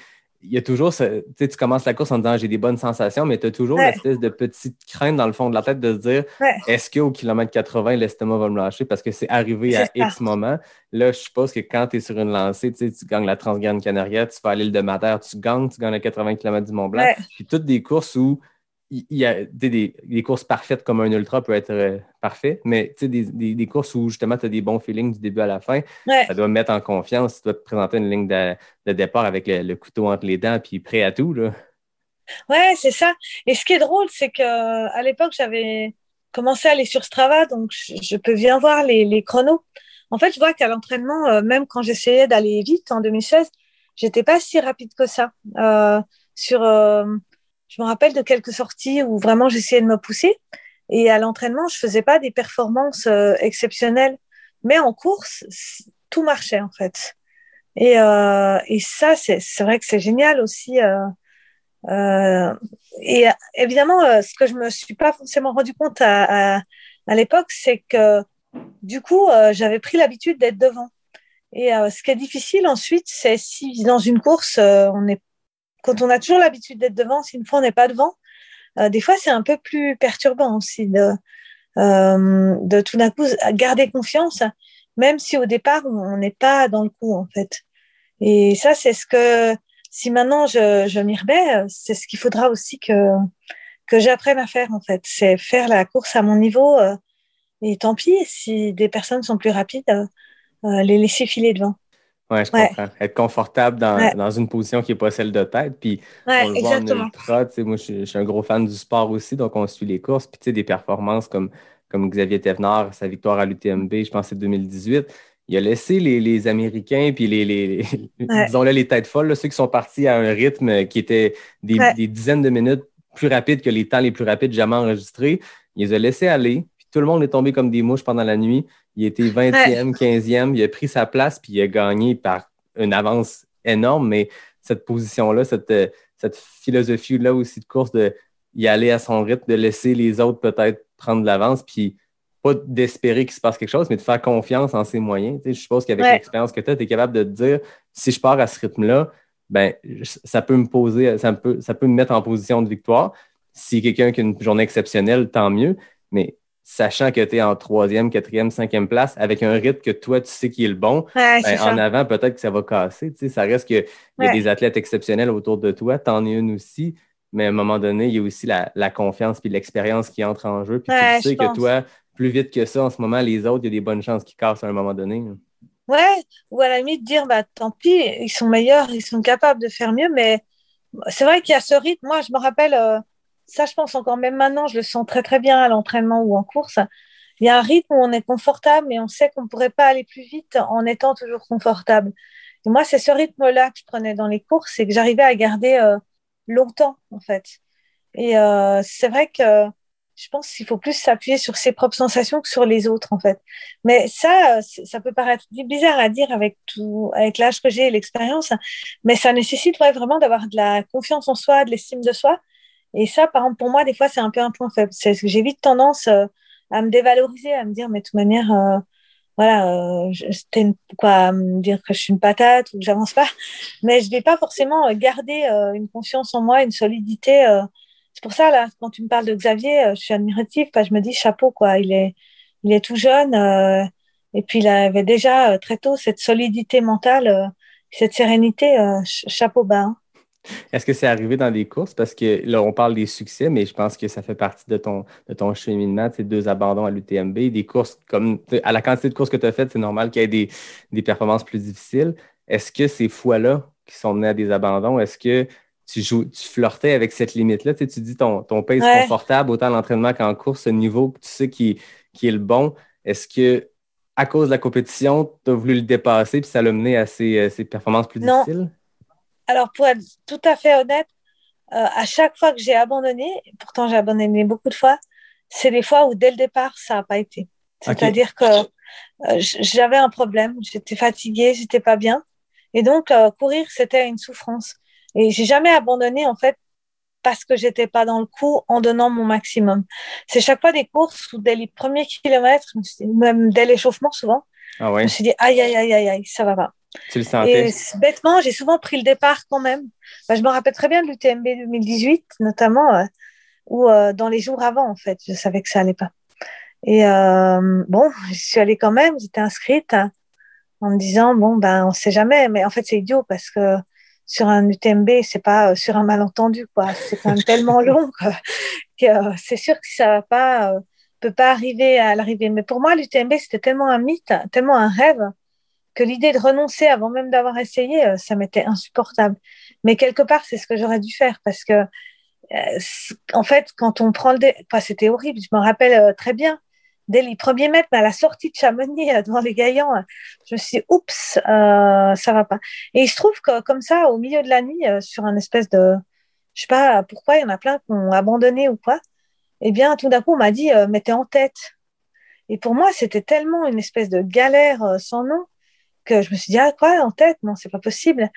il y a toujours, ce, tu sais, tu commences la course en disant j'ai des bonnes sensations, mais tu as toujours Ouais. l'espèce de petite crainte dans le fond de la tête de se dire Ouais. est-ce qu'au kilomètre 80, l'estomac va me lâcher? Parce que c'est arrivé à. X moment. Là, je suppose que quand tu es sur une lancée, tu sais, tu gagnes la Transgrande Canaria, tu vas à l'île de Madère, tu gagnes, tu gagnes les 80 km du Mont Blanc. Ouais. Puis toutes des courses où il y a des, des- des courses parfaites comme un ultra peut être euh, parfait, mais tu sais, des, des- des courses où justement tu as des bons feelings du début à la fin, Ouais. ça doit mettre en confiance. Tu dois te présenter une ligne de, de départ avec le, le couteau entre les dents puis prêt à tout. Là. Ouais, c'est ça. Et ce qui est drôle, c'est que à l'époque, j'avais commencé à aller sur Strava, donc je, je peux bien voir les, les chronos. En fait, je vois qu'à l'entraînement, euh, même quand j'essayais d'aller vite en 2016, j'étais pas si rapide que ça. Euh, sur, je me rappelle de quelques sorties où vraiment j'essayais de me pousser. Et à l'entraînement, je faisais pas des performances euh, exceptionnelles, mais en course, tout marchait en fait. Et, euh, et ça, c'est vrai que c'est génial aussi. euh, euh, et évidemment, euh, ce que je me suis pas forcément rendu compte à, à, à l'époque, c'est que du coup, j'avais pris l'habitude d'être devant. Et ce qui est difficile ensuite, c'est si dans une course, on est, quand on a toujours l'habitude d'être devant, si une fois on n'est pas devant, euh, des fois c'est un peu plus perturbant aussi de, euh, de tout d'un coup garder confiance, même si au départ on n'est pas dans le coup en fait. Et ça, c'est ce que si maintenant je, m'y remets, c'est ce qu'il faudra aussi que, que j'apprenne à faire en fait. C'est faire la course à mon niveau. euh, et tant pis, si des personnes sont plus rapides, les laisser filer devant. Ouais, je Ouais. comprends. Être confortable dans, Ouais. dans une position qui n'est pas celle de tête. Puis Ouais, on le voit en exactement. ultra. sais, Moi, je, suis- je suis un gros fan du sport aussi, donc on suit les courses. Puis tu sais, des performances comme, comme Xavier Thévenard, sa victoire à l'UTMB, je pense que c'est 2018. Il a laissé les, les Américains, puis les, les, les- Ouais. disons-le, les têtes folles, là, ceux qui sont partis à un rythme qui était des, des dizaines de minutes plus rapide que les temps les plus rapides jamais enregistrés. Il les a laissés aller. Tout le monde est tombé comme des mouches pendant la nuit. Il était 20e, 15e. Il a pris sa place, puis il a gagné par une avance énorme. Mais cette position-là, cette, euh, cette philosophie-là aussi de course, de y aller à son rythme, de laisser les autres peut-être prendre l'avance, puis pas d'espérer qu'il se passe quelque chose, mais de faire confiance en ses moyens. Tu sais, je suppose qu'avec Ouais. l'expérience que tu as, tu es capable de te dire si je pars à ce rythme-là, ben, ça peut me poser, ça peut, ça peut me mettre en position de victoire. Si quelqu'un qui a une journée exceptionnelle, tant mieux. Mais sachant que tu es en troisième, quatrième, cinquième place, avec un rythme que toi, tu sais qui est le bon, Ouais, ben, en ça. avant, peut-être que ça va casser. Tu sais, ça reste qu'il y a des athlètes exceptionnels autour de toi, t'en es une aussi. Mais à un moment donné, il y a aussi la, la confiance puis l'expérience qui entre en jeu. Puis Ouais, tu sais que pense. toi, plus vite que ça, en ce moment, les autres, il y a des bonnes chances qu'ils cassent à un moment donné. Ouais, ou à la limite dire, bah, tant pis, ils sont meilleurs, ils sont capables de faire mieux, mais c'est vrai qu'il y a ce rythme. Moi, je me rappelle, euh, ça, je pense encore même maintenant, je le sens très, très bien à l'entraînement ou en course. Il y a un rythme où on est confortable, mais on sait qu'on ne pourrait pas aller plus vite en étant toujours confortable. Et moi, c'est ce rythme-là que je prenais dans les courses et que j'arrivais à garder euh, longtemps, en fait. Et euh, c'est vrai que je pense qu'il faut plus s'appuyer sur ses propres sensations que sur les autres, en fait. Mais ça, ça peut paraître bizarre à dire avec tout, avec l'âge que j'ai et l'expérience, mais ça nécessite vraiment d'avoir de la confiance en soi, de l'estime de soi. Et ça, par exemple, pour moi, des fois, c'est un peu un point faible. C'est que j'ai vite tendance euh, à me dévaloriser, à me dire, mais de toute manière, euh, voilà, euh, c'était une- quoi, me dire que je suis une patate ou que j'avance pas. Mais je vais pas forcément euh, garder euh, une confiance en moi, une solidité. euh. C'est pour ça, là, quand tu me parles de Xavier, euh, je suis admirative, parce je me dis chapeau, quoi. Il est, il est tout jeune, euh, et puis il avait déjà euh, très tôt cette solidité mentale, euh, cette sérénité, euh, ch- chapeau bas. hein. Est-ce que c'est arrivé dans des courses? Parce que là, on parle des succès, mais je pense que ça fait partie de ton, de ton cheminement, ces deux abandons à l'UTMB, des courses comme à la quantité de courses que tu as faites, c'est normal qu'il y ait des, des performances plus difficiles. Est-ce que ces fois-là qui sont menées à des abandons, est-ce que tu joues, tu flirtais avec cette limite-là? Tu, dis ton, ton pace Ouais. confortable, autant à l'entraînement qu'en course, ce niveau que tu sais qui, qui est le bon. Est-ce que à cause de la compétition, tu as voulu le dépasser puis ça l'a mené à ces, euh, ces performances plus Non. difficiles? Alors, pour être tout à fait honnête, euh, à chaque fois que j'ai abandonné, pourtant j'ai abandonné beaucoup de fois, c'est des fois où dès le départ, ça n'a pas été. C'est-à-dire que euh, j'avais un problème, j'étais fatiguée, j'étais pas bien. Et donc, euh, courir, c'était une souffrance. Et j'ai jamais abandonné, en fait, parce que j'étais pas dans le coup en donnant mon maximum. C'est chaque fois des courses où dès les premiers kilomètres, même dès l'échauffement souvent, Ah Je me suis dit, aïe, aïe, aïe, aïe, aïe, ça va pas. Tu le sentais? Et bêtement, j'ai souvent pris le départ quand même. Bah, je me rappelle très bien de l'UTMB 2018, notamment, euh, où euh, dans les jours avant, en fait, je savais que ça allait pas. Et euh, bon, je suis allée quand même, j'étais inscrite hein, en me disant, bon, ben, on sait jamais. Mais en fait, c'est idiot parce que sur un UTMB, c'est pas euh, sur un malentendu, quoi. C'est quand même tellement long que, c'est sûr que ça va pas, peut pas arriver à l'arrivée. Mais pour moi, l'UTMB, c'était tellement un mythe, tellement un rêve que l'idée de renoncer avant même d'avoir essayé, euh, ça m'était insupportable. Mais quelque part, c'est ce que j'aurais dû faire parce que, euh, en fait, quand on prend le dé... c'était horrible. Je me rappelle euh, très bien, dès les premiers mètres, à la sortie de Chamonix, devant les Gaillans, euh, je me suis dit, oups, ça va pas. Et il se trouve que, comme ça, au milieu de la nuit, sur un espèce de, je sais pas pourquoi, il y en a plein qui ont abandonné ou quoi. Eh bien, tout d'un coup, on m'a dit, t'es en tête. Et pour moi, c'était tellement une espèce de galère sans nom que je me suis dit, ah, quoi, en tête? Non, c'est pas possible.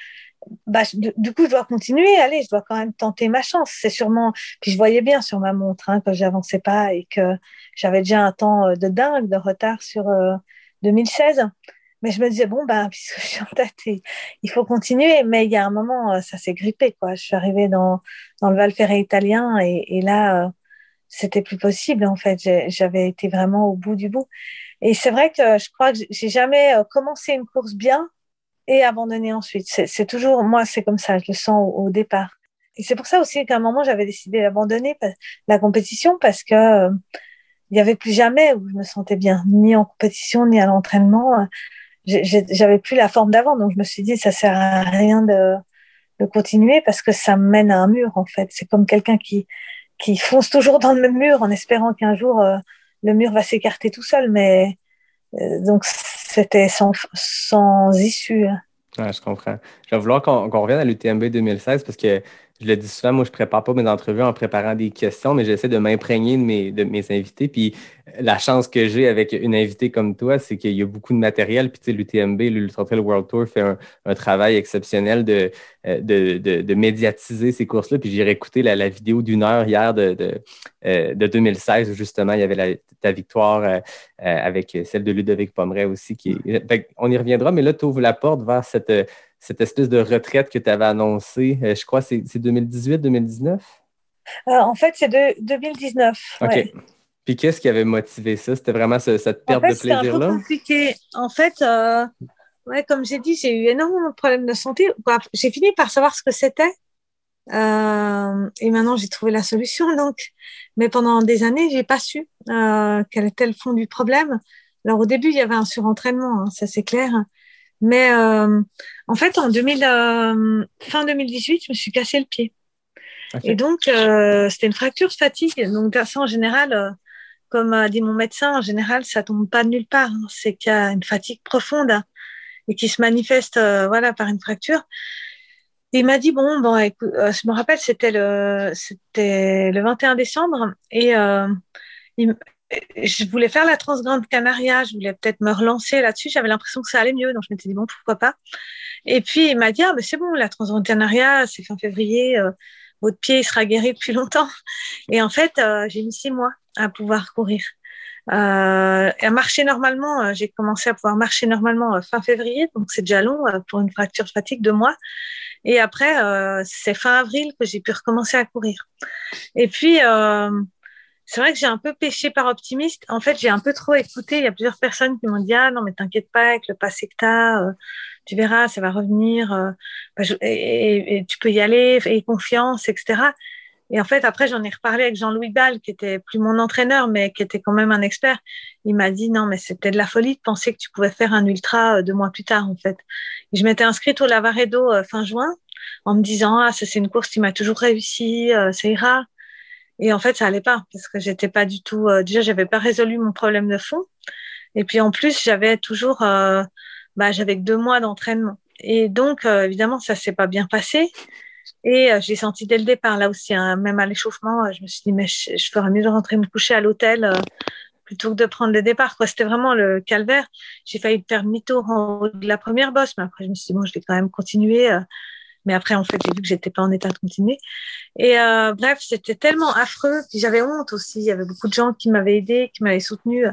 Bah, du, coup, je dois continuer. Allez, je dois quand même tenter ma chance. C'est sûrement. Puis je voyais bien sur ma montre hein, que j'avançais pas et que j'avais déjà un temps euh, de dingue de retard sur euh, 2016. Mais je me disais, bon, ben, puisque je suis en tête, il faut continuer. Mais il y a un moment, euh, ça s'est grippé, quoi. Je suis arrivée dans, dans le Val Ferret italien et, et là, euh, c'était plus possible, en fait. J'avais été vraiment au bout du bout. Et c'est vrai que je crois que j'ai jamais euh, commencé une course bien et abandonné ensuite. C'est toujours, moi, c'est comme ça, je le sens au, départ. Et c'est pour ça aussi qu'à un moment, j'avais décidé d'abandonner la compétition parce que euh, il y avait plus jamais où je me sentais bien, ni en compétition, ni à l'entraînement. J'avais plus la forme d'avant, donc je me suis dit, ça sert à rien de, de continuer parce que ça mène à un mur, en fait. C'est comme quelqu'un qui, qui fonce toujours dans le même mur en espérant qu'un jour, euh, le mur va s'écarter tout seul, mais euh, donc c'était sans, sans issue. hein. Ouais, je comprends. Je vais vouloir qu'on qu'on revienne à l'UTMB 2016 parce que je le dis souvent, moi, je prépare pas mes entrevues en préparant des questions, mais j'essaie de m'imprégner de mes, invités. Puis la chance que j'ai avec une invitée comme toi, c'est qu'il y a beaucoup de matériel. Puis tu sais, l'UTMB, l'Ultra Trail World Tour, fait un, travail exceptionnel de, euh, de, de, de médiatiser ces courses-là. Puis j'ai réécouté la, vidéo d'une heure hier de, de, euh, de 2016 où justement il y avait ta victoire euh, euh, avec celle de Ludovic Pomeray aussi. On y reviendra, mais là, tu ouvres la porte vers cette, euh, cette espèce de retraite que tu avais annoncée. Euh, je crois que c'est 2018-2019? Euh, en fait, c'est de 2019. OK. ouais. Puis qu'est-ce qui avait motivé ça? C'était vraiment ce- cette perte en fait, de c'était un peu plaisir-là? compliqué. En fait, euh, ouais, comme j'ai dit, j'ai eu énormément de problèmes de santé. J'ai fini par savoir ce que c'était. Euh, et maintenant, j'ai trouvé la solution. Donc, mais pendant des années, j'ai pas su euh, quel était le fond du problème. Alors, au début, il y avait un surentraînement, hein, ça c'est clair. Mais euh, en fait, en 2000, euh, fin 2018, je me suis cassé le pied. Et donc, euh, c'était une fracture fatigue. Donc, ça, en général, comme a dit mon médecin, en général, ça tombe pas de nulle part. hein. C'est qu'il y a une fatigue profonde hein, et qui se manifeste, voilà, par une fracture. Et il m'a dit bon, bon, écoute, je me rappelle, c'était le, c'était le 21 décembre et il je voulais faire la Transgrande Canaria, je voulais peut-être me relancer là-dessus. J'avais l'impression que ça allait mieux, donc je m'étais dit bon, pourquoi pas. Et puis il m'a dit ah, mais c'est bon, la Transgrande Canaria, c'est fin février, euh, votre pied il sera guéri depuis longtemps. Et en fait, euh, j'ai mis six mois à pouvoir courir. Euh, à marcher normalement, euh, j'ai commencé à pouvoir marcher normalement euh, fin février, donc c'est déjà long euh, pour une fracture de fatigue de mois. Et après, c'est fin avril que j'ai pu recommencer à courir. Et puis, c'est vrai que j'ai un peu péché par optimiste. En fait, j'ai un peu trop écouté. Il y a plusieurs personnes qui m'ont dit ah non mais t'inquiète pas avec le passé que t'as, euh, tu verras, ça va revenir. euh, bah, je- et, et- tu peux y aller, et confiance, etc. Et en fait, après, j'en ai reparlé avec Jean-Louis Ball, qui était plus mon entraîneur, mais qui était quand même un expert. Il m'a dit non, mais c'était de la folie de penser que tu pouvais faire un ultra euh, deux mois plus tard, en fait. Et je m'étais inscrite au Lavaredo euh, fin juin en me disant ah ça c'est une course qui m'a toujours réussi, euh, ça ira. Et en fait, ça allait pas parce que j'étais pas du tout. euh, déjà, j'avais pas résolu mon problème de fond. Et puis en plus, j'avais toujours, euh, bah, j'avais deux mois d'entraînement. Et donc, euh, évidemment, ça s'est pas bien passé. Et euh, j'ai senti dès le départ, là aussi, hein, même à l'échauffement, euh, je me suis dit, mais je, je ferais mieux de rentrer me coucher à l'hôtel euh, plutôt que de prendre le départ. quoi. C'était vraiment le calvaire. J'ai failli faire demi-tour en haut de la première bosse, mais après, je me suis dit, bon, je vais quand même continuer. Euh. mais après, en fait, j'ai vu que j'étais pas en état de continuer. Et euh, bref, c'était tellement affreux. Puis j'avais honte aussi. Il y avait beaucoup de gens qui m'avaient aidé, qui m'avaient soutenu.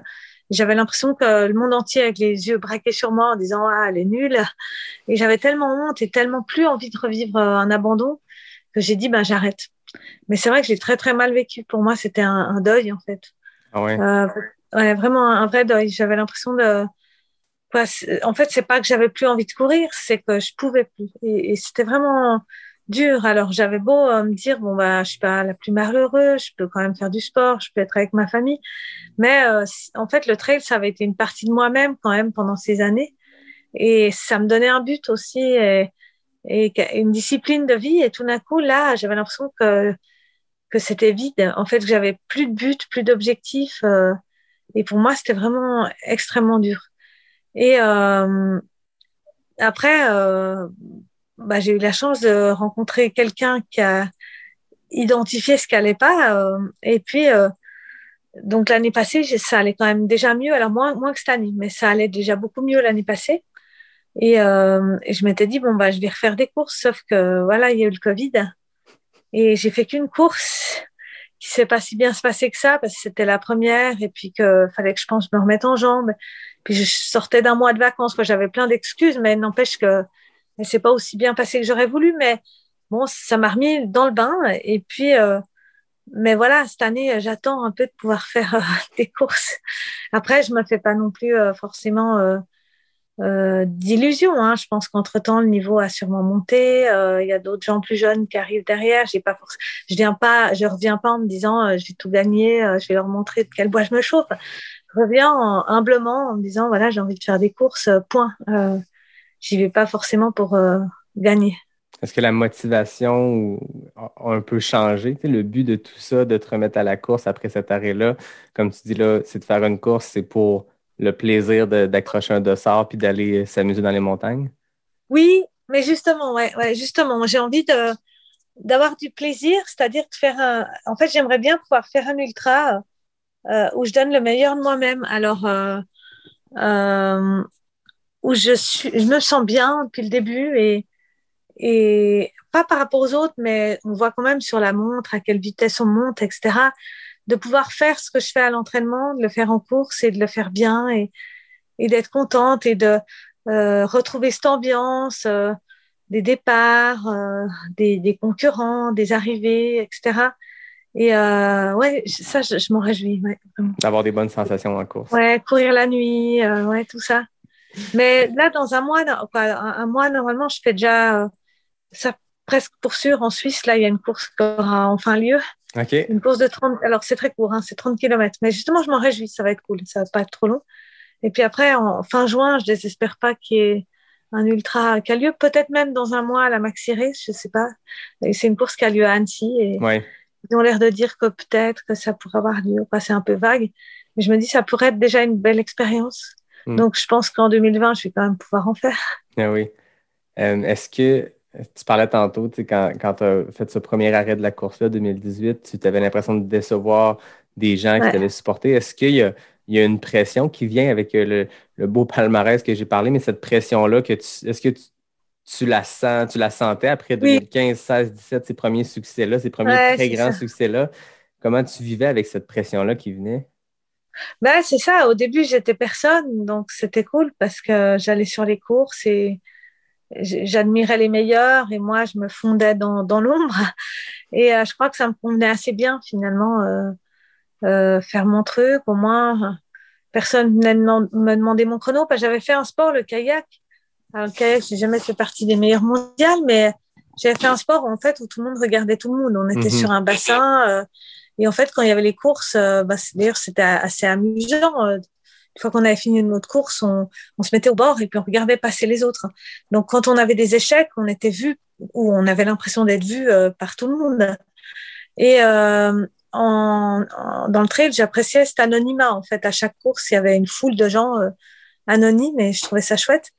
J'avais l'impression que le monde entier avec les yeux braqués sur moi en disant ah elle est nulle. Et j'avais tellement honte et tellement plus envie de revivre un abandon que j'ai dit ben j'arrête. Mais c'est vrai que j'ai très très mal vécu. Pour moi c'était un, un, deuil en fait. Ah ouais. Euh, ouais vraiment un vrai deuil. J'avais l'impression de en fait, c'est pas que j'avais plus envie de courir, c'est que je pouvais plus. Et, c'était vraiment dur. Alors j'avais beau euh, me dire bon bah je suis pas la plus malheureuse, je peux quand même faire du sport, je peux être avec ma famille, mais euh, en fait le trail ça avait été une partie de moi-même quand même pendant ces années et ça me donnait un but aussi et, une discipline de vie et tout d'un coup là j'avais l'impression que que c'était vide. En fait j'avais plus de but, plus d'objectifs euh, et pour moi c'était vraiment extrêmement dur. Et euh, après bah, j'ai eu la chance de rencontrer quelqu'un qui a identifié ce qui allait pas. Euh, et puis, euh, donc l'année passée, ça allait quand même déjà mieux. Alors moins, moins que cette année, mais ça allait déjà beaucoup mieux l'année passée. Et, euh, je m'étais dit bon bah je vais refaire des courses, sauf que voilà il y a eu le Covid et j'ai fait qu'une course qui s'est pas si bien se passer que ça parce que c'était la première et puis que fallait que je pense me remettre en jambes. Puis je sortais d'un mois de vacances, j'avais plein d'excuses, mais n'empêche que et c'est pas aussi bien passé que j'aurais voulu, mais bon, ça m'a remis dans le bain. Et puis, euh, mais voilà, cette année, j'attends un peu de pouvoir faire euh, des courses. Après, je me fais pas non plus euh, forcément euh, d'illusions. Hein. Je pense qu'entre temps, le niveau a sûrement monté. Il y a d'autres gens plus jeunes qui arrivent derrière. J'ai je viens pas, je reviens pas en me disant, je vais tout gagner, je vais leur montrer de quel bois je me chauffe. Je reviens humblement en me disant, voilà, j'ai envie de faire des courses. point j'y vais pas forcément pour euh, gagner. Est-ce que la motivation a un peu changé? le but de tout ça, de te remettre à la course après cet arrêt-là, comme tu dis là, c'est de faire une course, c'est pour le plaisir d'accrocher un dossard puis d'aller s'amuser dans les montagnes? Oui, mais justement, ouais, ouais justement, j'ai envie de d'avoir du plaisir, c'est-à-dire de faire un. En fait, j'aimerais bien pouvoir faire un ultra euh, où je donne le meilleur de moi-même. Alors, euh, euh où je, suis, je me sens bien depuis le début et, pas par rapport aux autres, mais on voit quand même sur la montre à quelle vitesse on monte, etc. De pouvoir faire ce que je fais à l'entraînement, de le faire en course et de le faire bien et, d'être contente et de retrouver cette ambiance des départs, des, concurrents, des arrivées, etc. Et euh, ouais, ça, je, je m'en réjouis. Ouais, D'avoir des bonnes sensations en course. Ouais, courir la nuit, euh, ouais, tout ça. Mais là, dans un mois, un, mois, normalement, je fais déjà euh, ça presque pour sûr. En Suisse, là, il y a une course qui aura enfin lieu. Une course de 30, alors c'est très court, hein, c'est 30 km. Mais justement, je m'en réjouis, ça va être cool, ça va pas être trop long. Et puis après, en fin juin, je désespère pas qu'il y ait un ultra qui a lieu, peut-être même dans un mois à la Maxi Race, je sais pas. C'est une course qui a lieu à Annecy et ils ont l'air de dire que peut-être que ça pourrait avoir lieu. c'est un peu vague, mais je me dis ça pourrait être déjà une belle expérience. Hmm. Donc, je pense qu'en 2020, je vais quand même pouvoir en faire. Ah oui. Euh, est-ce que tu parlais tantôt, quand, quand tu as fait ce premier arrêt de la course-là, 2018, tu avais l'impression de décevoir des gens qui t'avaient supporté. Est-ce qu'il y a, il y a une pression qui vient avec euh, le, beau palmarès que j'ai parlé, mais cette pression-là, est-ce que tu, la sens, tu la sentais après 2015, 16, 17, ces premiers succès-là, ces premiers très grands succès-là? Comment tu vivais avec cette pression-là qui venait? Ben, c'est ça. Au début, j'étais personne, donc c'était cool parce que j'allais sur les courses et j'admirais les meilleurs et moi, je me fondais dans, dans l'ombre. Et euh, je crois que ça me convenait assez bien finalement euh, euh, faire mon truc. Au moins, personne venait me demander mon chrono. Parce que j'avais fait un sport, le kayak. Kayak, j'ai jamais fait partie des meilleurs mondiales, mais j'avais fait un sport en fait où tout le monde regardait tout le monde. On était mhm. sur un bassin. Euh, et en fait, quand il y avait les courses, euh, bah, d'ailleurs, c'était assez amusant. Euh, une fois qu'on avait fini notre course, on, on, se mettait au bord et puis on regardait passer les autres. Donc, quand on avait des échecs, on était vu ou on avait l'impression d'être vu euh, par tout le monde. Et euh, en, dans le trail, j'appréciais cet anonymat. En fait, à chaque course, il y avait une foule de gens anonymes et je trouvais ça chouette.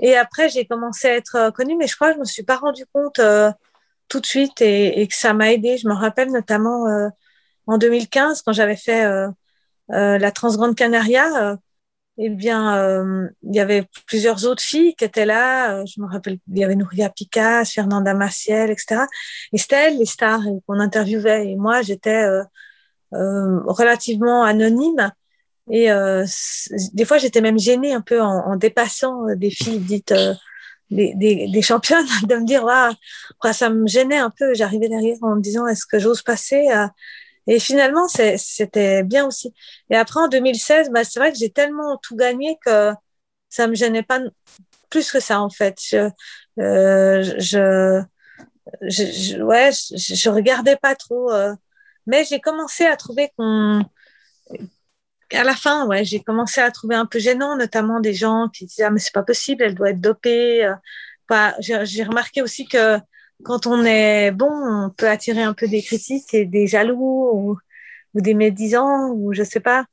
Et après, j'ai commencé à être connue, mais je crois que je me suis pas rendu compte tout de suite et, et que ça m'a aidé. Je me rappelle notamment en 2015, quand j'avais fait euh, euh, la Transgrande Canaria, euh, eh bien, il y avait plusieurs autres filles qui étaient là. je me rappelle, il y avait Nouria Picasse, Fernanda Maciel, etc. Et c'était elles les stars qu'on interviewait. Et moi, j'étais relativement anonyme. Et euh, des fois, j'étais même gênée un peu en, dépassant des filles dites euh, des, des, des, championnes, de me dire, ouais, ça me gênait un peu. J'arrivais derrière en me disant, est-ce que j'ose passer Et finalement, c'était bien aussi. Et après, en 2016, bah, c'est vrai que j'ai tellement tout gagné que ça me gênait pas plus que ça, en fait. Je, euh, je, je, ouais, je, regardais pas trop. Euh, mais j'ai commencé à trouver qu'on à la fin, ouais, j'ai commencé à trouver un peu gênant, notamment des gens qui disaient ah mais c'est pas possible, elle doit être dopée. Bah, j'ai remarqué aussi que quand on est bon, on peut attirer un peu des critiques et des jaloux ou, ou des médisants ou je sais pas.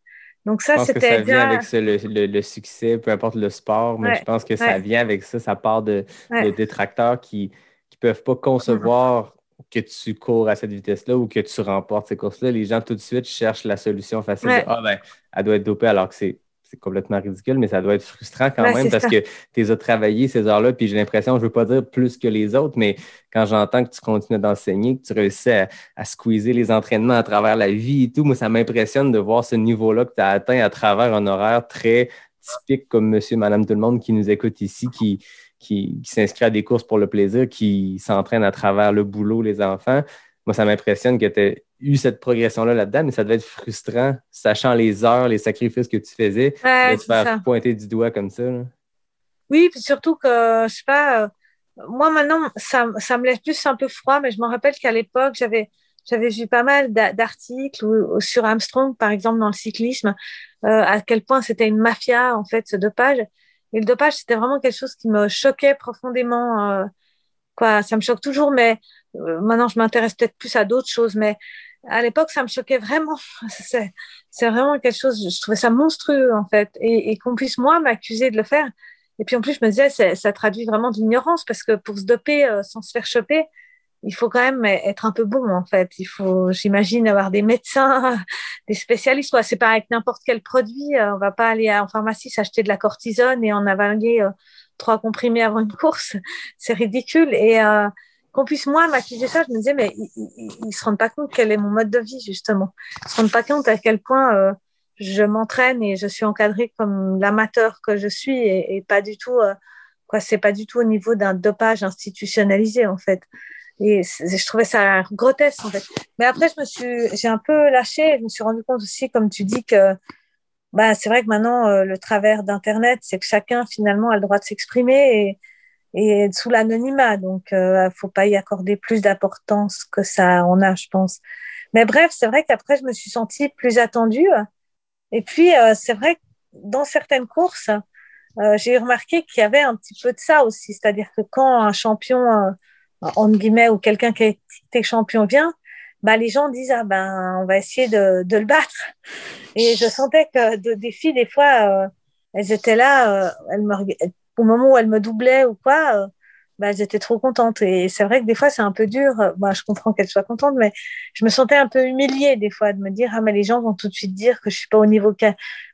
Donc ça, c'était ça vient avec le, le, succès, peu importe le sport, mais je pense que ça vient avec ça. Ça part de, de détracteurs qui ne peuvent pas concevoir que tu cours à cette vitesse-là ou que tu remportes ces courses-là, les gens tout de suite cherchent la solution facile. ah ben, elle doit être dopée alors que c'est complètement ridicule, mais ça doit être frustrant quand même parce que tu as travaillé ces heures-là, puis j'ai l'impression, je ne veux pas dire plus que les autres, mais quand j'entends que tu continues d'enseigner, que tu réussis à, à, squeezer les entraînements à travers la vie et tout, moi, ça m'impressionne de voir ce niveau-là que tu as atteint à travers un horaire très typique comme monsieur, madame, tout le monde qui nous écoute ici, qui, qui, s'inscrit à des courses pour le plaisir, qui s'entraîne à travers le boulot, les enfants. Moi, ça m'impressionne que tu aies eu cette progression-là là-dedans, mais ça devait être frustrant, sachant les heures, les sacrifices que tu faisais, de te faire pointer du doigt comme ça. Oui, puis surtout que, je sais pas, euh, moi maintenant, ça, ça me laisse plus un peu froid, mais je me rappelle qu'à l'époque, j'avais j'avais vu pas mal d'articles sur Armstrong, par exemple, dans le cyclisme, euh, à quel point c'était une mafia, en fait, ce dopage. Et le dopage, c'était vraiment quelque chose qui me choquait profondément. Euh, quoi, ça me choque toujours, mais euh, maintenant, je m'intéresse peut-être plus à d'autres choses. Mais à l'époque, ça me choquait vraiment. C'est, c'est vraiment quelque chose, je trouvais ça monstrueux, en fait. Et, qu'on puisse, moi, m'accuser de le faire. Et puis, en plus, je me disais, ça traduit vraiment de l'ignorance, parce que pour se doper euh, sans se faire choper, il faut quand même être un peu bon en fait. Il faut, j'imagine, avoir des médecins, des spécialistes. Quoi. C'est pas avec n'importe quel produit. Euh, on va pas aller en pharmacie s'acheter de la cortisone et en avaler euh, trois comprimés avant une course. C'est ridicule. Et euh, qu'on puisse moi m'accuser ça, je me disais mais ils, ils, se rendent pas compte quel est mon mode de vie justement. Ils se rendent pas compte à quel point je m'entraîne et je suis encadrée comme l'amateur que je suis et, et pas du tout quoi. C'est pas du tout au niveau d'un dopage institutionnalisé en fait. Et je trouvais ça grotesque, en fait. Mais après, je me suis, j'ai un peu lâché. Je me suis rendu compte aussi, comme tu dis, que bah, c'est vrai que maintenant, euh, le travers d'Internet, c'est que chacun, finalement, a le droit de s'exprimer et, et sous l'anonymat. Donc, euh, faut pas y accorder plus d'importance que ça en a, je pense. Mais bref, c'est vrai qu'après, je me suis sentie plus attendue. Et puis, euh, c'est vrai que dans certaines courses, euh, j'ai remarqué qu'il y avait un petit peu de ça aussi. C'est-à-dire que quand un champion entre guillemets, ou quelqu'un qui été champion vient, bah, les gens disent, ah ben, on va essayer de, de le battre. Et je sentais que de, des filles, des fois, euh, elles étaient là, euh, elles me, au moment où elles me doublaient ou quoi, euh, bah, elles étaient trop contentes. Et c'est vrai que des fois, c'est un peu dur. Moi, je comprends qu'elles soient contentes, mais je me sentais un peu humiliée des fois de me dire, ah, mais les gens vont tout de suite dire que je suis pas au niveau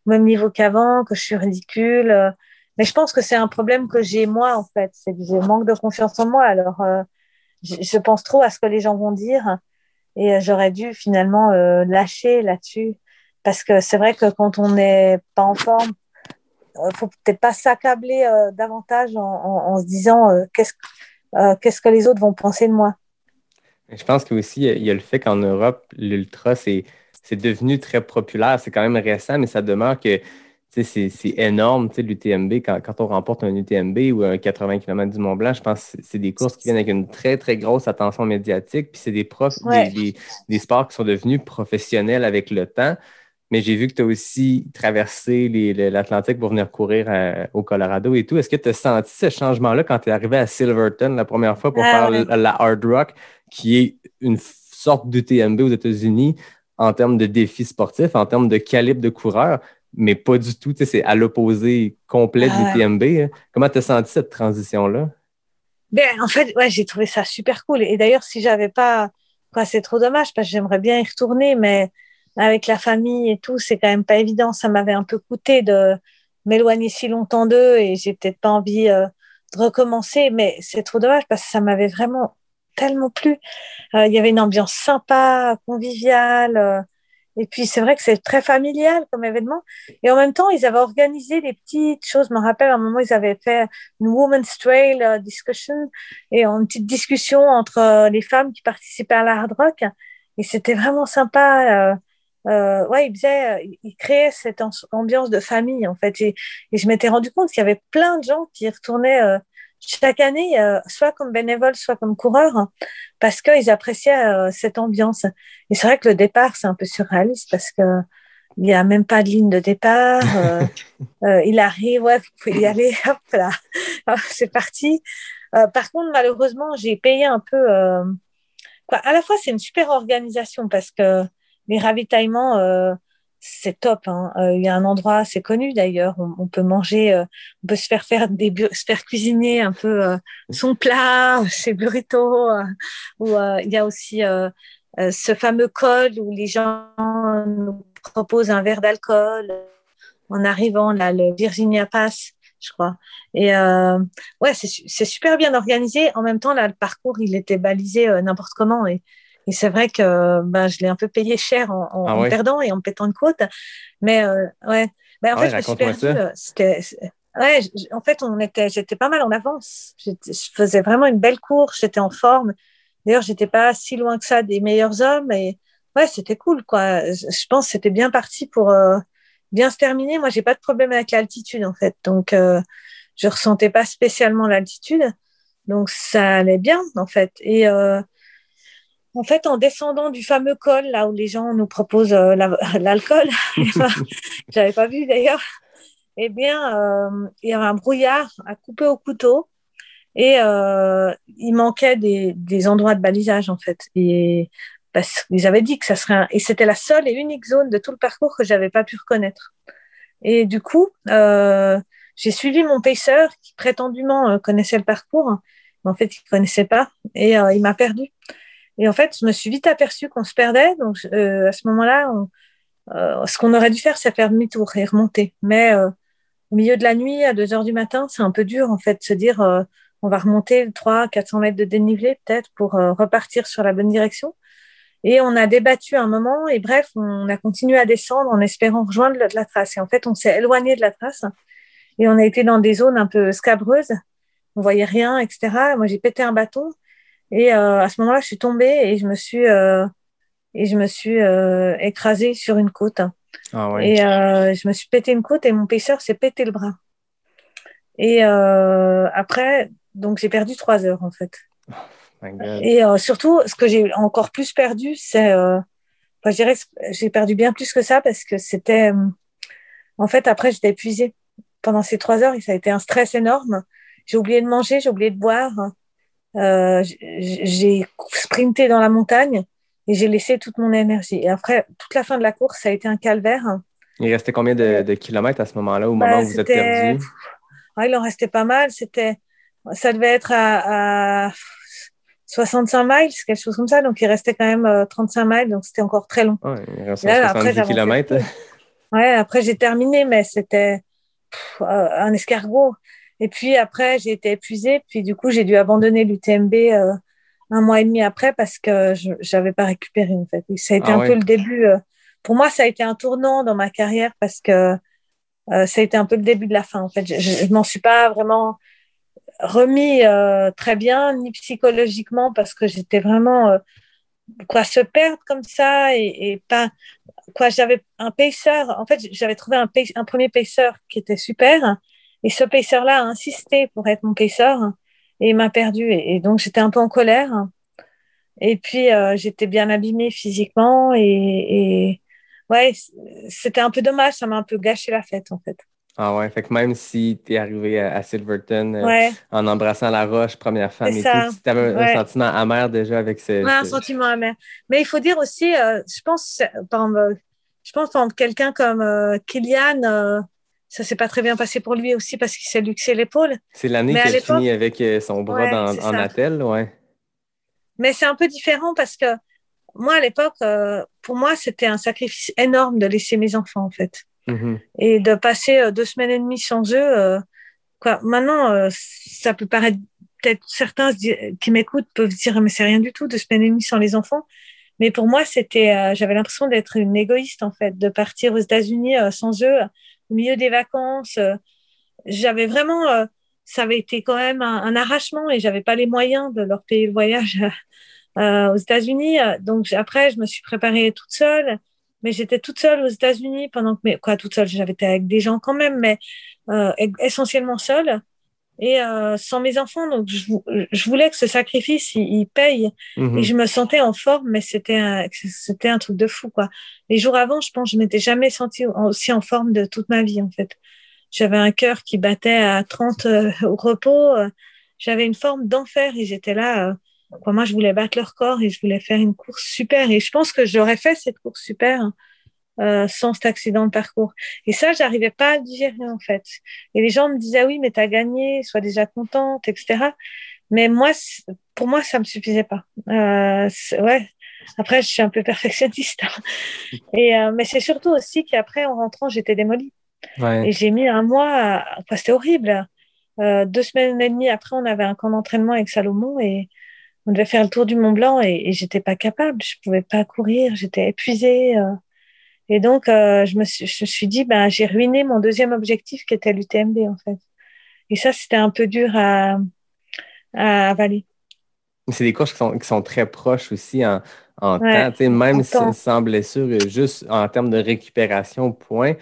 même niveau qu'avant, que je suis ridicule. Mais je pense que c'est un problème que j'ai moi, en fait. C'est que je manque de confiance en moi. Alors, euh, je, pense trop à ce que les gens vont dire. Et euh, j'aurais dû finalement euh, lâcher là-dessus. Parce que c'est vrai que quand on n'est pas en forme, il faut peut-être pas s'accabler davantage en, se disant qu'est-ce qu'est-ce que les autres vont penser de moi. Je pense qu'aussi, il y a le fait qu'en Europe, l'ultra, c'est devenu très populaire. C'est quand même récent, mais ça demeure que c'est énorme, l'UTMB. Quand, quand, on remporte un UTMB ou un 80 km du Mont Blanc, je pense que c'est des courses qui viennent avec une très, très grosse attention médiatique. Puis c'est des, des, des, sports qui sont devenus professionnels avec le temps. Mais j'ai vu que tu as aussi traversé l'Atlantique pour venir courir euh, au Colorado et tout. Est-ce que tu as senti ce changement-là quand tu es arrivé à Silverton la première fois pour ah, faire la Hard Rock, qui est une sorte d'UTMB aux États-Unis en termes de défis sportifs, en termes de calibre de coureur? Mais pas du tout. C'est à l'opposé complet du TMB. Hein. Comment tu as senti cette transition-là? Ben, en fait, ouais, j'ai trouvé ça super cool. Et d'ailleurs, si j'avais pas, quoi, c'est trop dommage parce que j'aimerais bien y retourner, mais avec la famille et tout, c'est quand même pas évident. Ça m'avait un peu coûté de m'éloigner si longtemps d'eux et j'ai peut-être pas envie euh, de recommencer, mais c'est trop dommage parce que ça m'avait vraiment tellement plu. Euh, il y avait une ambiance sympa, conviviale. Et puis, c'est vrai que c'est très familial comme événement. Et en même temps, ils avaient organisé des petites choses. Je me rappelle, à un moment, ils avaient fait une Women's Trail euh, discussion et une petite discussion entre euh, les femmes qui participaient à la hard rock. Et c'était vraiment sympa. Euh, euh, ouais, ils faisaient, ils créaient cette ambiance de famille, en fait. Et, et je m'étais rendu compte qu'il y avait plein de gens qui retournaient chaque année, euh, soit comme bénévole, soit comme coureur, hein, parce qu'ils appréciaient euh, cette ambiance. Et c'est vrai que le départ, c'est un peu surréaliste parce que il n'y a même pas de ligne de départ. Euh, il arrive, ouais, vous pouvez y aller, hop là, c'est parti. par contre, malheureusement, j'ai payé un peu. Quoi. À la fois, c'est une super organisation parce que les ravitaillements c'est top. Hein. Euh, il y a un endroit assez connu d'ailleurs. On, peut manger, euh, on peut se faire faire des se faire cuisiner un peu euh, son plat chez Burrito. Ou il y a aussi ce fameux col où les gens nous proposent un verre d'alcool en arrivant là, le Virginia Pass, je crois. Et ouais, c'est super bien organisé. En même temps, là, le parcours, il était balisé n'importe comment et et c'est vrai que ben, je l'ai un peu payé cher en, en, ah perdant et en pétant une côte. Mais euh, ouais, ben, en ah fait, je me suis perdue. Euh, c'était, ouais, en fait, on était, j'étais pas mal en avance. Je faisais vraiment une belle course, j'étais en forme. D'ailleurs, j'étais pas si loin que ça des meilleurs hommes. Et ouais, c'était cool, quoi. Je pense que c'était bien parti pour euh, bien se terminer. Moi, j'ai pas de problème avec l'altitude, en fait. Donc, euh, je ressentais pas spécialement l'altitude. Donc, ça allait bien, en fait. Et euh, en fait, en descendant du fameux col, là où les gens nous proposent euh, l'alcool, j'avais pas vu d'ailleurs, eh bien, euh, il y avait un brouillard à couper au couteau et euh, il manquait des, endroits de balisage en fait. Et avaient dit que ça serait un... et c'était la seule et unique zone de tout le parcours que j'avais pas pu reconnaître. Et du coup, j'ai suivi mon pacer qui prétendument connaissait le parcours, mais en fait il connaissait pas et il m'a perdu. Et en fait, je me suis vite aperçue qu'on se perdait. Donc, euh, à ce moment-là, euh, ce qu'on aurait dû faire, c'est faire demi-tour et remonter. Mais euh, au milieu de la nuit, à 2 heures du matin, c'est un peu dur, en fait, de se dire euh, on va remonter 300, 400 mètres de dénivelé, peut-être, pour euh, repartir sur la bonne direction. Et on a débattu un moment, et bref, on a continué à descendre en espérant rejoindre la, la trace. Et en fait, on s'est éloigné de la trace, et on a été dans des zones un peu scabreuses. On voyait rien, etc. Moi, j'ai pété un bâton. Et euh, à ce moment-là, je suis tombée et je me suis euh, et je me suis euh, écrasée sur une côte. Ah ouais. Et je me suis pété une côte et mon paisseur s'est pété le bras. Et après, donc j'ai perdu trois heures en fait. Oh et surtout, ce que j'ai encore plus perdu, c'est, enfin, je dirais, j'ai perdu bien plus que ça parce que c'était, en fait, après j'étais épuisée pendant ces trois heures et ça a été un stress énorme. J'ai oublié de manger, j'ai oublié de boire. Euh, j'ai sprinté dans la montagne et j'ai laissé toute mon énergie. Et après, toute la fin de la course, ça a été un calvaire. Il restait combien de, de kilomètres à ce moment-là, au moment bah, où vous êtes perdu? il en restait pas mal. C'était, ça devait être à, à 65 miles, quelque chose comme ça. Donc, il restait quand même 35 euh, miles. Donc, c'était encore très long. Ouais, il restait là, 70 après, kilomètres. Ouais, après, j'ai terminé, mais c'était euh, un escargot. Et puis après, j'ai été épuisée. Puis du coup, j'ai dû abandonner l'UTMB euh, un mois et demi après parce que je n'avais pas récupéré en fait. Et ça a été ah un peu le début. Euh, pour moi, ça a été un tournant dans ma carrière parce que euh, ça a été un peu le début de la fin. En fait, je, je, m'en suis pas vraiment remis très bien, ni psychologiquement, parce que j'étais vraiment quoi se perdre comme ça et, et pas quoi. J'avais un pacer. En fait, j'avais trouvé un, un premier pacer qui était super et ce pacer-là a insisté pour être mon pacer et il m'a perdu. Et, donc, j'étais un peu en colère. Et puis, euh, j'étais bien abîmée physiquement. Et, et ouais, c'était un peu dommage. Ça m'a un peu gâché la fête, en fait. Ah ouais, fait que même si tu es arrivé à, Silverton euh, en embrassant la roche, première femme et tout, tu avais un sentiment amer déjà avec ce. Ouais, un sentiment amer. Mais il faut dire aussi, euh, je pense, par je pense, quelqu'un comme euh, Kylian, ça s'est pas très bien passé pour lui aussi parce qu'il s'est luxé l'épaule. C'est l'année qu'il a fini avec euh, son bras dans, en attelle, ouais. Mais c'est un peu différent parce que moi, à l'époque, euh, pour moi, c'était un sacrifice énorme de laisser mes enfants, en fait. Mm-hmm. Et de passer euh, deux semaines et demie sans eux. quoi. Maintenant, ça peut paraître peut-être certains qui m'écoutent peuvent dire mais c'est rien du tout deux semaines et demie sans les enfants Mais pour moi, c'était, j'avais l'impression d'être une égoïste en fait, de partir aux États-Unis sans eux, au milieu des vacances. Euh. j'avais vraiment, ça avait été quand même un, un arrachement et j'avais pas les moyens de leur payer le voyage aux États-Unis. Donc après, je me suis préparée toute seule, mais j'étais toute seule aux États-Unis pendant que, mais quoi, toute seule, j'avais été avec des gens quand même, mais essentiellement seule et euh, sans mes enfants. Donc, je, je, voulais que ce sacrifice, il, paye. Mhm. Et je me sentais en forme, mais c'était un, c'était un truc de fou, quoi. Les jours avant, je pense, je m'étais jamais sentie aussi en forme de toute ma vie, en fait. J'avais un cœur qui battait à 30 euh, au repos. Euh, j'avais une forme d'enfer et j'étais là. Quoi, moi, je voulais battre leur corps et je voulais faire une course super. Et je pense que j'aurais fait cette course super. Euh, sans cet accident de parcours. Et ça, j'arrivais pas à le digérer en fait. Et les gens me disaient ah oui, mais tu as gagné, sois déjà contente, etc. Mais moi, pour moi, ça me suffisait pas. Euh, ouais. Après, je suis un peu perfectionniste. Hein. Et euh, mais c'est surtout aussi qu'après, en rentrant, j'étais démolie. Ouais. Et j'ai mis un mois. Enfin, c'était horrible. Euh, deux semaines et demie après, on avait un camp d'entraînement avec Salomon et on devait faire le tour du Mont Blanc et, et j'étais pas capable. Je pouvais pas courir. J'étais épuisée. Euh, et donc, euh, je, me suis, je me suis dit, ben, j'ai ruiné mon deuxième objectif qui était l'UTMB, en fait. Et ça, c'était un peu dur à, à avaler. C'est des courses qui sont, qui sont, très proches aussi en, en temps, même sans blessure, juste en termes de récupération, point.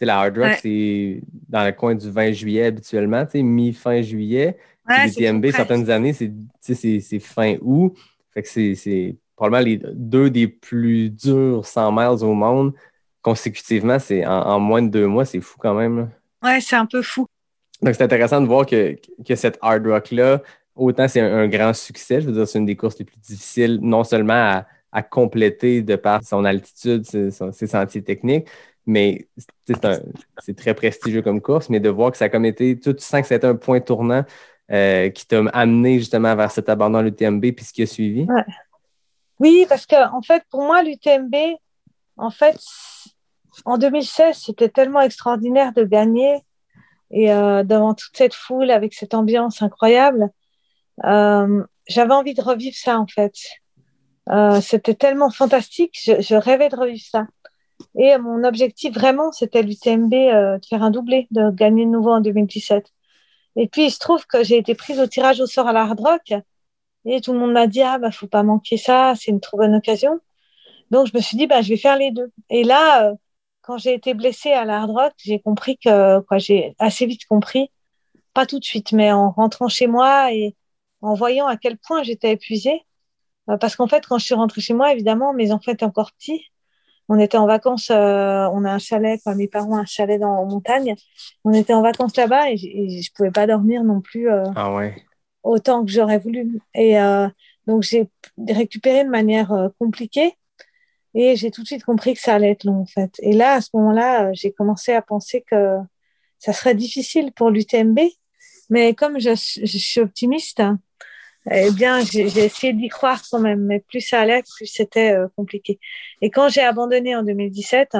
la Hard Rock, c'est dans le coin du 20 juillet habituellement, mi-fin juillet. L'UTMB, certaines années, c'est fin août. Fait que c'est probablement les deux des plus durs 100 miles au monde consécutivement. C'est en, moins de deux mois, c'est fou quand même. Ouais, c'est un peu fou. Donc, c'est intéressant de voir que, que cette hard rock-là, autant c'est un, grand succès, je veux dire, c'est une des courses les plus difficiles, non seulement à, à compléter de par son altitude, ses, ses sentiers techniques, mais c'est très prestigieux comme course, mais de voir que ça a comme été, tu sens que c'était un point tournant euh, qui t'a amené justement vers cet abandon à l'UTMB puis ce qui a suivi. Ouais. Oui, parce que en fait, pour moi, l'UTMB, en fait, en 2016, c'était tellement extraordinaire de gagner et euh, devant toute cette foule avec cette ambiance incroyable. Euh, j'avais envie de revivre ça en fait. Euh, c'était tellement fantastique, je, je, rêvais de revivre ça. Et mon objectif vraiment, c'était l'UTMB euh, de faire un doublé, de gagner de nouveau en 2017. Et puis il se trouve que j'ai été prise au tirage au sort à la Hard Rock et tout le monde m'a dit, ah, bah, faut pas manquer ça, c'est une trop bonne occasion. Donc, je me suis dit, bah, je vais faire les deux. Et là, euh, quand j'ai été blessée à la hard rock, j'ai compris que, quoi, j'ai assez vite compris, pas tout de suite, mais en rentrant chez moi et en voyant à quel point j'étais épuisée. Euh, parce qu'en fait, quand je suis rentrée chez moi, évidemment, mes enfants étaient encore petits. On était en vacances, euh, on a un chalet, quoi, mes parents ont un chalet dans la montagne. On était en vacances là-bas et, et je pouvais pas dormir non plus. ah ouais autant que j'aurais voulu. Et euh, donc, j'ai récupéré de manière euh, compliquée et j'ai tout de suite compris que ça allait être long, en fait. Et là, à ce moment-là, euh, j'ai commencé à penser que ça serait difficile pour l'UTMB. Mais comme je, suis optimiste, eh bien, j'ai essayé d'y croire quand même. Mais plus ça allait, plus c'était compliqué. Et quand j'ai abandonné en 2017,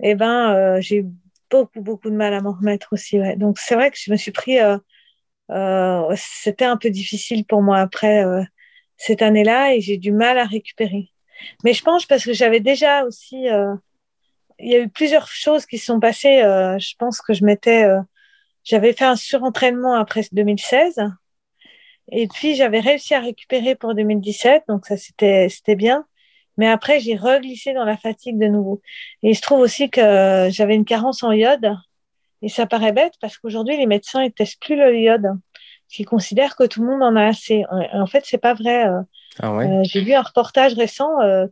eh ben, j'ai beaucoup, beaucoup de mal à m'en remettre aussi. Donc, c'est vrai que je me suis pris c'était un peu difficile pour moi après euh, cette année-là et j'ai du mal à récupérer. Mais je pense parce que j'avais déjà aussi, euh, il y a eu plusieurs choses qui se sont passées. je pense que je m'étais, j'avais fait un surentraînement après 2016 et puis j'avais réussi à récupérer pour 2017, donc ça c'était c'était bien. Mais après j'ai reglissé dans la fatigue de nouveau. Et il se trouve aussi que j'avais une carence en iode et ça paraît bête parce qu'aujourd'hui, les médecins ne testent plus le iode, Ils considèrent que tout le monde en a assez. En fait, c'est pas vrai. Euh. Ah ouais? euh, J'ai vu un reportage récent euh,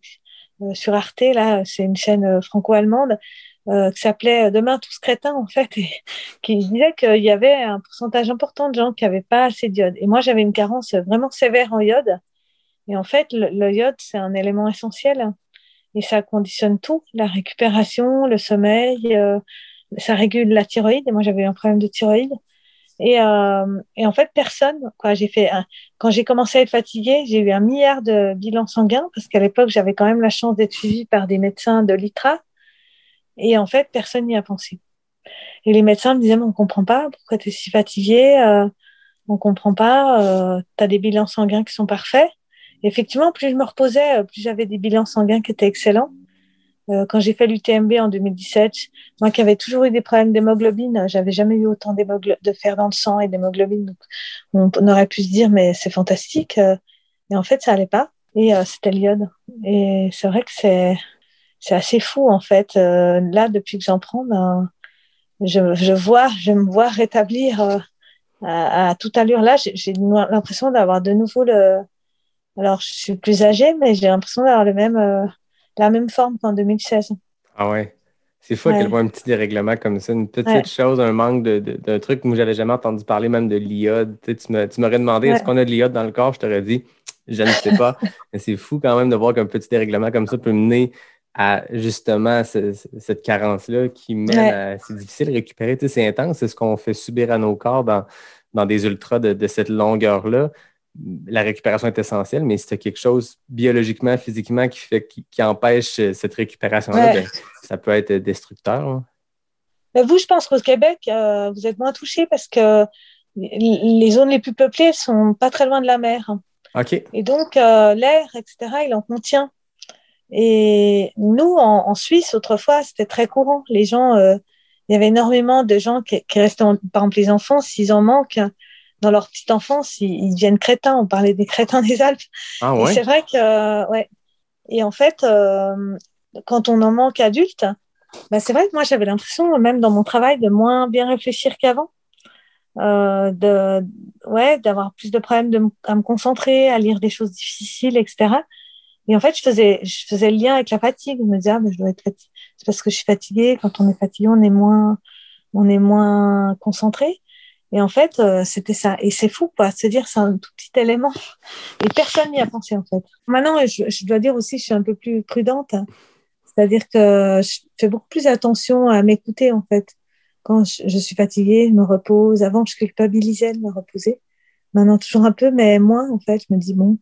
sur Arte, là, c'est une chaîne euh, franco-allemande, qui s'appelait Demain tous crétins, en fait, et qui disait qu'il y avait un pourcentage important de gens qui n'avaient pas assez d'iode. Et moi, j'avais une carence vraiment sévère en iode. Et en fait, le, le iode, c'est un élément essentiel. Et ça conditionne tout, la récupération, le sommeil, ça régule la thyroïde. Et moi, j'avais un problème de thyroïde. Et, euh, et en fait, personne, quoi. J'ai fait quand j'ai commencé à être fatiguée, j'ai eu un milliard de bilans sanguins parce qu'à l'époque, j'avais quand même la chance d'être suivie par des médecins de l'ITRA. Et en fait, personne n'y a pensé. Et les médecins me disaient, mais on comprend pas pourquoi tu es si fatiguée, euh, on comprend pas, euh, tu as des bilans sanguins qui sont parfaits. Effectivement, plus je me reposais, euh, plus j'avais des bilans sanguins qui étaient excellents. Euh, quand j'ai fait l'UTMB en 2017, moi qui avais toujours eu des problèmes d'hémoglobine, euh, j'avais jamais eu autant de fer dans le sang et d'hémoglobine. On, on aurait pu se dire, mais c'est fantastique. Et en fait, ça allait pas. Et c'était l'iode. Et c'est vrai que c'est c'est assez fou en fait. là, depuis que j'en prends, ben, je, je vois, je me vois rétablir à, à toute allure. Là, j'ai l'impression d'avoir de nouveau le. Alors, je suis plus âgée, mais j'ai l'impression d'avoir le même, euh, la même forme qu'en 2016. Ah ouais. C'est fou à quel point un petit dérèglement comme ça, une petite chose, un manque d'un de, de, truc. Moi, j'avais jamais entendu parler même de l'iode. Tu, tu m'aurais demandé est-ce qu'on a de l'iode dans le corps, je t'aurais dit je ne sais pas. mais c'est fou quand même de voir qu'un petit dérèglement comme ça peut mener à justement cette carence-là qui mène à. C'est difficile de récupérer. Tu sais, c'est intense, c'est ce qu'on fait subir à nos corps dans, dans des ultras de, cette longueur-là. La récupération est essentielle, mais si tu quelque chose biologiquement, physiquement qui, fait, qui, empêche cette récupération-là, ben, ça peut être destructeur. Hein. vous, je pense qu'au Québec, euh, vous êtes moins touchés parce que les zones les plus peuplées sont pas très loin de la mer. OK. Et donc, euh, l'air, etc., il en contient. Et nous, en, Suisse, autrefois, c'était très courant. Les gens, euh, il y avait énormément de gens qui, qui restaient, par exemple, les enfants, s'ils en manquent, dans leur petite enfance, ils, deviennent crétins. On parlait des crétins des Alpes. Ah ouais. C'est vrai que, euh, ouais. Et en fait, euh, quand on en manque adulte, bah, c'est vrai que moi, j'avais l'impression, même dans mon travail, de moins bien réfléchir qu'avant. Euh, de ouais d'avoir plus de problèmes de à me concentrer à lire des choses difficiles etc et en fait, je faisais, je faisais le lien avec la fatigue. Je me disais, ah, mais je dois être fatiguée. C'est parce que je suis fatiguée. Quand on est fatigué, on est moins, on est moins concentré. Et en fait, euh, c'était ça. Et c'est fou, quoi. Se dire, c'est un tout petit élément. Et personne n'y a pensé, en fait. Maintenant, je, dois dire aussi, je suis un peu plus prudente. C'est-à-dire que je fais beaucoup plus attention à m'écouter, en fait. Quand je, je, suis fatiguée, je me repose. Avant, je culpabilisais de me reposer. Maintenant, toujours un peu, mais moins, en fait. Je me dis, bon,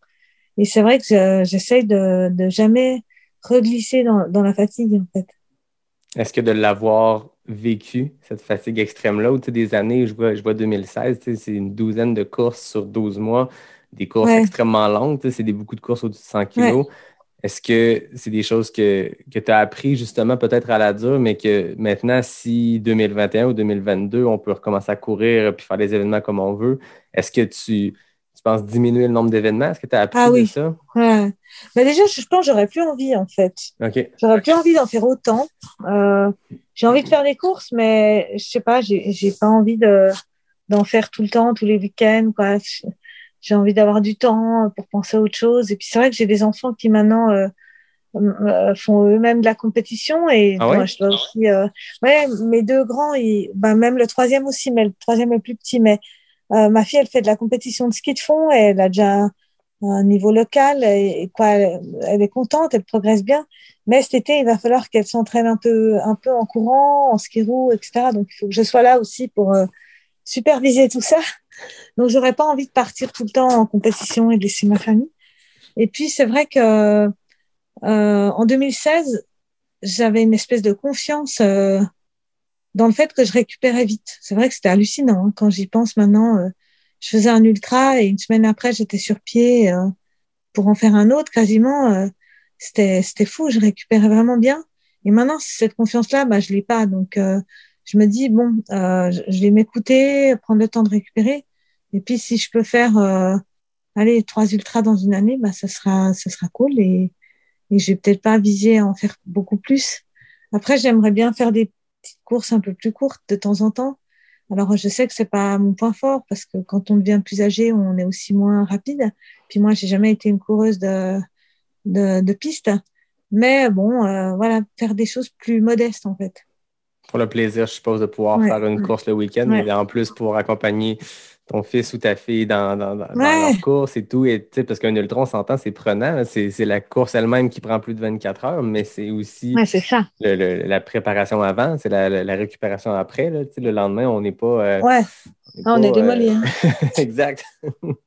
et c'est vrai que j'essaye de, de jamais reglisser dans, dans la fatigue, en fait. Est-ce que de l'avoir vécu, cette fatigue extrême-là, ou des années, je vois, je vois 2016, c'est une douzaine de courses sur 12 mois, des courses extrêmement longues, c'est beaucoup de courses au-dessus de 100 kilos. Est-ce que c'est des choses que, que tu as appris justement peut-être à la dure, mais que maintenant, si 2021 ou 2022, on peut recommencer à courir puis faire des événements comme on veut, est-ce que tu, tu penses diminuer le nombre d'événements? Est-ce que tu as appris ah, oui. de ça? Ouais. Déjà, je pense que j'aurais plus envie, en fait. J'aurais plus envie d'en faire autant. Euh, j'ai envie de faire des courses, mais je sais pas, j'ai, pas envie de, d'en faire tout le temps, tous les week-ends, quoi. J'ai envie d'avoir du temps pour penser à autre chose. Et puis, c'est vrai que j'ai des enfants qui maintenant, euh, euh font eux-mêmes de la compétition et ah ouais? moi je dois aussi euh... ouais mes deux grands ils... ben, même le troisième aussi mais le troisième est plus petit mais ma fille, elle fait de la compétition de ski de fond et elle a déjà un niveau local et, quoi, elle, est contente, elle progresse bien. Mais cet été, il va falloir qu'elle s'entraîne un peu, un peu en courant, en ski roue, etc. Donc, il faut que je sois là aussi pour euh, superviser tout ça. Donc, j'aurais pas envie de partir tout le temps en compétition et de laisser ma famille. Et puis, c'est vrai que euh, en 2016, j'avais une espèce de confiance euh, dans le fait que je récupérais vite. C'est vrai que c'était hallucinant. Hein. Quand j'y pense maintenant, euh, je faisais un ultra et une semaine après, j'étais sur pied euh, pour en faire un autre quasiment. Euh, c'était, c'était fou. Je récupérais vraiment bien. Et maintenant, cette confiance-là, bah, je l'ai pas. Donc, je me dis, bon, je vais m'écouter, prendre le temps de récupérer. Et puis, si je peux faire, allez, trois ultras dans une année, bah, ça sera, ça sera cool. Et, et je peut-être pas viser à en faire beaucoup plus. Après, j'aimerais bien faire des petites courses un peu plus courtes de temps en temps. Alors, je sais que c'est pas mon point fort parce que quand on devient plus âgé, on est aussi moins rapide. Puis moi, j'ai jamais été une coureuse de, de, de piste. Mais bon, euh, voilà, faire des choses plus modestes en fait. Pour le plaisir, je suppose, de pouvoir faire une course le week-end, mais en plus pour accompagner ton fils ou ta fille dans, dans, dans, leur course et tout. Et, parce qu'un ultra, on s'entend, c'est prenant. C'est la course elle-même qui prend plus de 24 heures, mais c'est aussi ça. Le, la préparation avant, c'est la, la, récupération après. Là, le lendemain, on n'est pas. Euh, ouais. On est, démoli. Hein. exact.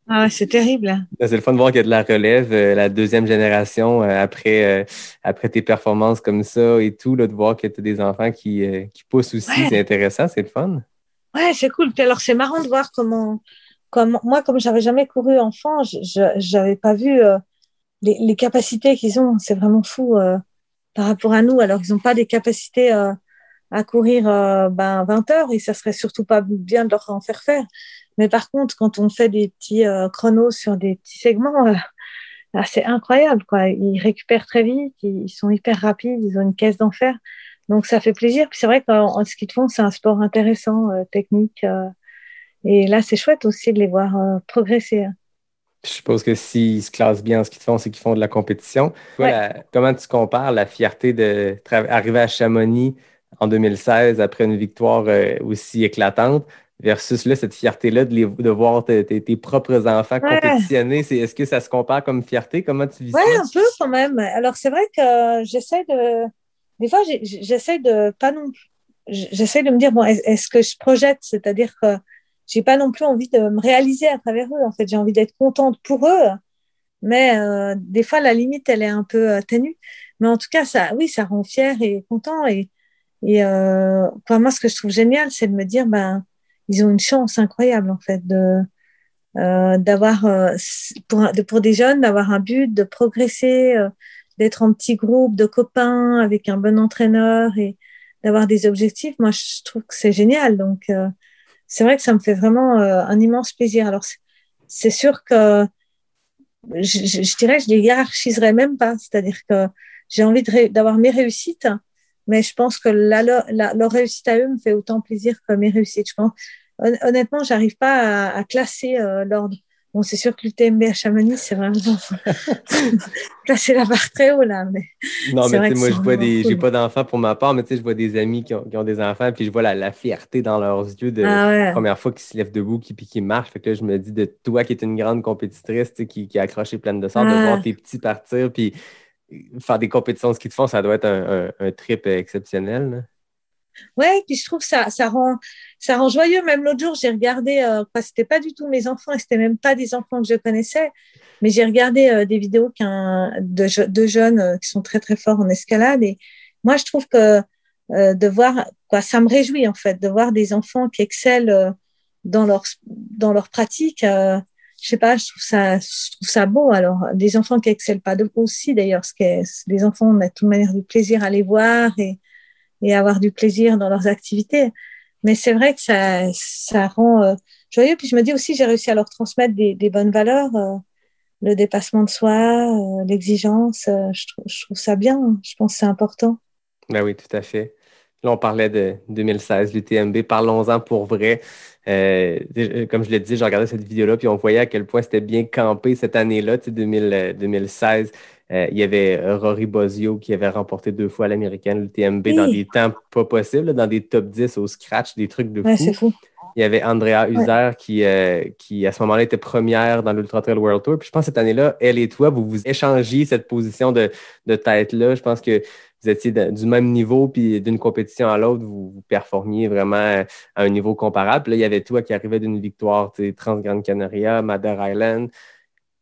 ah, c'est terrible. Hein. C'est le fun de voir qu'il y a de la relève, euh, la deuxième génération après, après tes performances comme ça et tout, là, de voir que tu as des enfants qui, qui poussent aussi. C'est intéressant, c'est le fun. Ouais, c'est cool. Alors, c'est marrant de voir comment, comment moi, comme j'avais jamais couru enfant, je n'avais pas vu euh, les, les capacités qu'ils ont, c'est vraiment fou euh, par rapport à nous. Alors, ils n'ont pas des capacités euh, à courir euh, ben, 20 heures et ça serait surtout pas bien de leur en faire faire. Mais par contre, quand on fait des petits chronos sur des petits segments, ah, c'est incroyable. Quoi. Ils récupèrent très vite, ils sont hyper rapides, ils ont une caisse d'enfer. Donc ça fait plaisir. Puis c'est vrai qu'en ski de fond, c'est un sport intéressant, euh, technique. euh, et là, c'est chouette aussi de les voir euh, progresser. hein. Je suppose que s'ils se classent bien en ski de fond, c'est qu'ils font de la compétition. Toi, Ouais. la- comment tu compares la fierté de tra- arriver à Chamonix en 2016 après une victoire aussi éclatante versus là, cette fierté-là de, voir tes, tes- tes propres enfants Ouais. compétitionner? Est-ce que ça se compare comme fierté? Comment tu vis Ouais, ça? un peu quand même. Alors c'est vrai que j'essaie de, des fois j'essaie de pas non, j'essaie de me dire bon, est- est-ce que je projette, c'est-à-dire que j'ai pas non plus envie de me réaliser à travers eux. En fait, j'ai envie d'être contente pour eux, mais euh, des fois la limite elle est un peu euh, ténue. Mais en tout cas, ça, oui, ça rend fier et content. Et, et euh, moi, ce que je trouve génial, c'est de me dire ben ils ont une chance incroyable en fait de euh, d'avoir pour, pour des jeunes d'avoir un but, de progresser, d'être en petit groupe de copains avec un bon entraîneur et d'avoir des objectifs. Moi, je trouve que c'est génial. Donc, euh, c'est vrai que ça me fait vraiment euh, un immense plaisir. Alors, c'est- sûr que je, je, je dirais, je les hiérarchiserais même pas. C'est-à-dire que j'ai envie d'avoir mes réussites, mais je pense que la, leur- réussite à eux me fait autant plaisir que mes réussites. Je pense, hon- honnêtement, j'arrive pas à, à classer euh, l'ordre. Bon, c'est sûr que l'UTMB à Chamonix, c'est vraiment classer la barre très haut là. Mais Non, C'est mais tu sais, que moi, c'est je vois. J'ai pas d'enfants pour ma part, mais tu sais, je vois des amis qui ont, qui ont des enfants, puis je vois la, la fierté dans leurs yeux de ah ouais. première fois qu'ils se lèvent debout, qui, puis qu'ils marchent. Fait que là, je me dis de toi qui es une grande compétitrice, tu sais, qui, qui a accroché plein de sorts, de Ah. voir tes petits partir, puis faire des compétitions de ski de fond, ça doit être un, un- un trip exceptionnel. là. Ouais, puis je trouve ça, ça rend, ça rend joyeux. Même l'autre jour, j'ai regardé, euh, c'était pas du tout mes enfants, et c'était même pas des enfants que je connaissais, mais j'ai regardé euh, des vidéos qu'un de, je- de jeunes euh, qui sont très très forts en escalade. Et moi, je trouve que euh, de voir, quoi, ça me réjouit en fait, de voir des enfants qui excellent euh, dans leur dans leur pratique. Euh, je sais pas, je trouve ça, je trouve ça beau. Alors, des enfants qui excellent pas de aussi d'ailleurs, ce qui est, les enfants, on a de toute manière du plaisir à les voir et et avoir du plaisir dans leurs activités. Mais c'est vrai que ça, ça rend euh, joyeux. Puis je me dis aussi, j'ai réussi à leur transmettre des, des bonnes valeurs, euh, le dépassement de soi, euh, l'exigence. je, trouve, ça bien. Je pense que c'est important. Ben oui, tout à fait. Là, on parlait de 2016, l'UTMB. Parlons-en pour vrai. Comme je l'ai dit, j'ai regardé cette vidéo-là, puis on voyait à quel point c'était bien campé cette année-là, tu sais, 2000, euh, 2016. Euh, il y avait euh, Rory Bozio qui avait remporté deux fois l'américaine, l'UTMB, dans Oui. des temps pas possibles, dans des top 10 au scratch, des trucs de Ouais, fou. Il y avait Andrea User qui, euh, qui, à ce moment-là, était première dans l'Ultra Trail World Tour. Puis je pense que cette année-là, elle et toi, vous vous échangiez cette position de, de tête-là. Je pense que vous étiez du même niveau, puis d'une compétition à l'autre, vous, vous performiez vraiment à un niveau comparable. Puis là, il y avait toi qui arrivais d'une victoire, tu sais, Trans-Grande Canaria, Mother Island.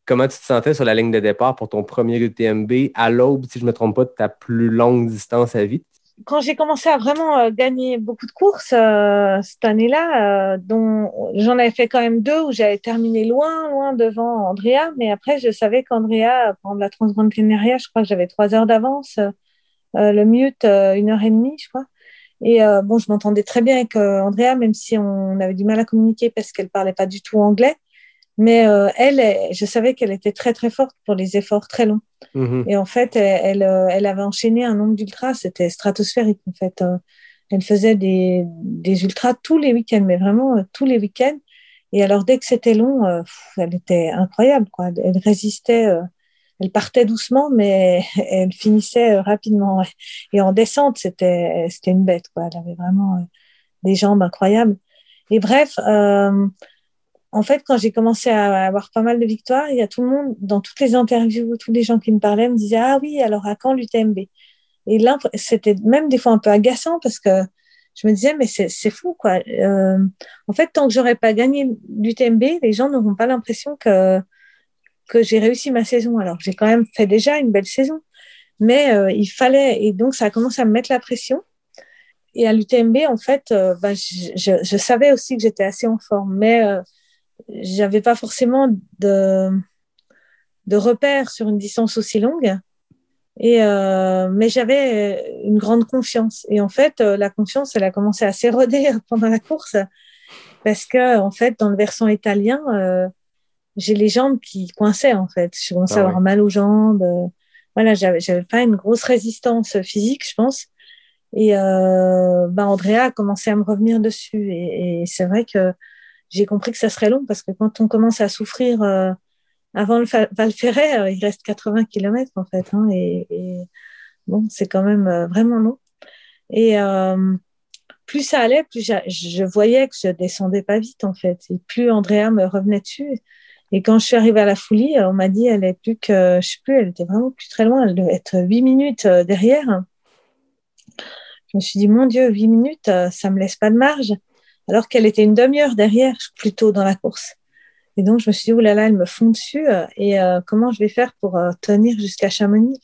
Comment tu te sentais sur la ligne de départ pour ton premier UTMB à l'aube, si je ne me trompe pas, de ta plus longue distance à vie? Quand j'ai commencé à vraiment euh, gagner beaucoup de courses euh, cette année-là, euh, dont j'en avais fait quand même deux où j'avais terminé loin, loin devant Andrea. Mais après, je savais qu'Andrea, exemple, la Transgrande Canaria, je crois que j'avais trois heures d'avance. Le mute, une heure et demie, je crois. Et bon, je m'entendais très bien avec Andrea, même si on avait du mal à communiquer parce qu'elle parlait pas du tout anglais. Mais euh, elle, elle, je savais qu'elle était très très forte pour les efforts très longs. Mhm. Et en fait, elle, elle, euh, elle avait enchaîné un nombre d'ultras, c'était stratosphérique. En fait, Euh, elle faisait des, des ultras tous les week-ends, mais vraiment euh, tous les week-ends. Et alors, dès que c'était long, pff, elle était incroyable. Quoi. Elle, résistait. elle partait doucement, mais elle finissait rapidement. Et en descente, c'était c'était une bête. Quoi. Elle avait vraiment des jambes incroyables. Et bref, euh, en fait, quand j'ai commencé à avoir pas mal de victoires, il y a tout le monde, dans toutes les interviews, tous les gens qui me parlaient me disaient Ah oui, alors à quand l'UTMB Et là, c'était même des fois un peu agaçant parce que je me disais Mais c'est fou, quoi. Euh, en fait, tant que j'aurais pas gagné l'UTMB, les gens n'auront pas l'impression que, que j'ai réussi ma saison. Alors, j'ai quand même fait déjà une belle saison. Mais euh, il fallait, et donc ça a commencé à me mettre la pression. Et à l'UTMB, en fait, euh, ben, je, je, savais aussi que j'étais assez en forme, mais j'avais pas forcément de de repères sur une distance aussi longue. Et euh, mais j'avais une grande confiance. Et en fait, euh, la confiance, elle a commencé à s'éroder pendant la course parce que en fait, dans le versant italien, euh, j'ai les jambes qui coinçaient en fait. Je commençais Ah à avoir ouais. mal aux jambes. Voilà, j'avais j'avais pas une grosse résistance physique, je pense. Et euh, bah, Andrea a commencé à me revenir dessus. Et, et c'est vrai que j'ai compris que ça serait long parce que quand on commence à souffrir euh, avant le Fa- Val Ferret, euh, il reste 80 km en fait. Hein, et, bon, c'est quand même euh, vraiment long. Et euh, plus ça allait, plus je voyais que je descendais pas vite en fait. Et plus Andrea me revenait dessus. Et quand je suis arrivée à la folie, on m'a dit elle est plus je sais plus, elle était vraiment plus très loin. Elle devait être huit minutes derrière. Je me suis dit mon Dieu, huit minutes, ça me laisse pas de marge. Alors qu'elle était une demi-heure derrière, plus tôt dans la course. Et donc je me suis dit oh là là, elle me fond dessus. euh, Et euh, comment je vais faire pour euh, tenir jusqu'à Chamonix?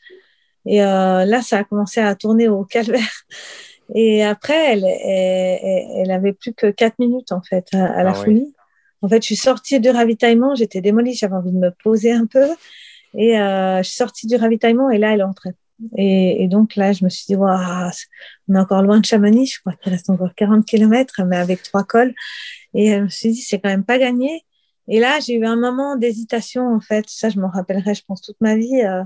Et euh, là, ça a commencé à tourner au calvaire. Et après, elle, elle, avait plus que quatre minutes en fait à, à la Ah folie. En fait, je suis sortie du ravitaillement, j'étais démolie, j'avais envie de me poser un peu. Et je suis sortie du ravitaillement et là, elle entrait. Et, donc là, je me suis dit, Waouh, on est encore loin de Chamonix, je crois qu'il reste encore 40 kilomètres, mais avec trois cols. Et euh, je me suis dit, c'est quand même pas gagné. Et là, j'ai eu un moment d'hésitation, en fait. Ça, je m'en rappellerai, je pense, toute ma vie. Euh,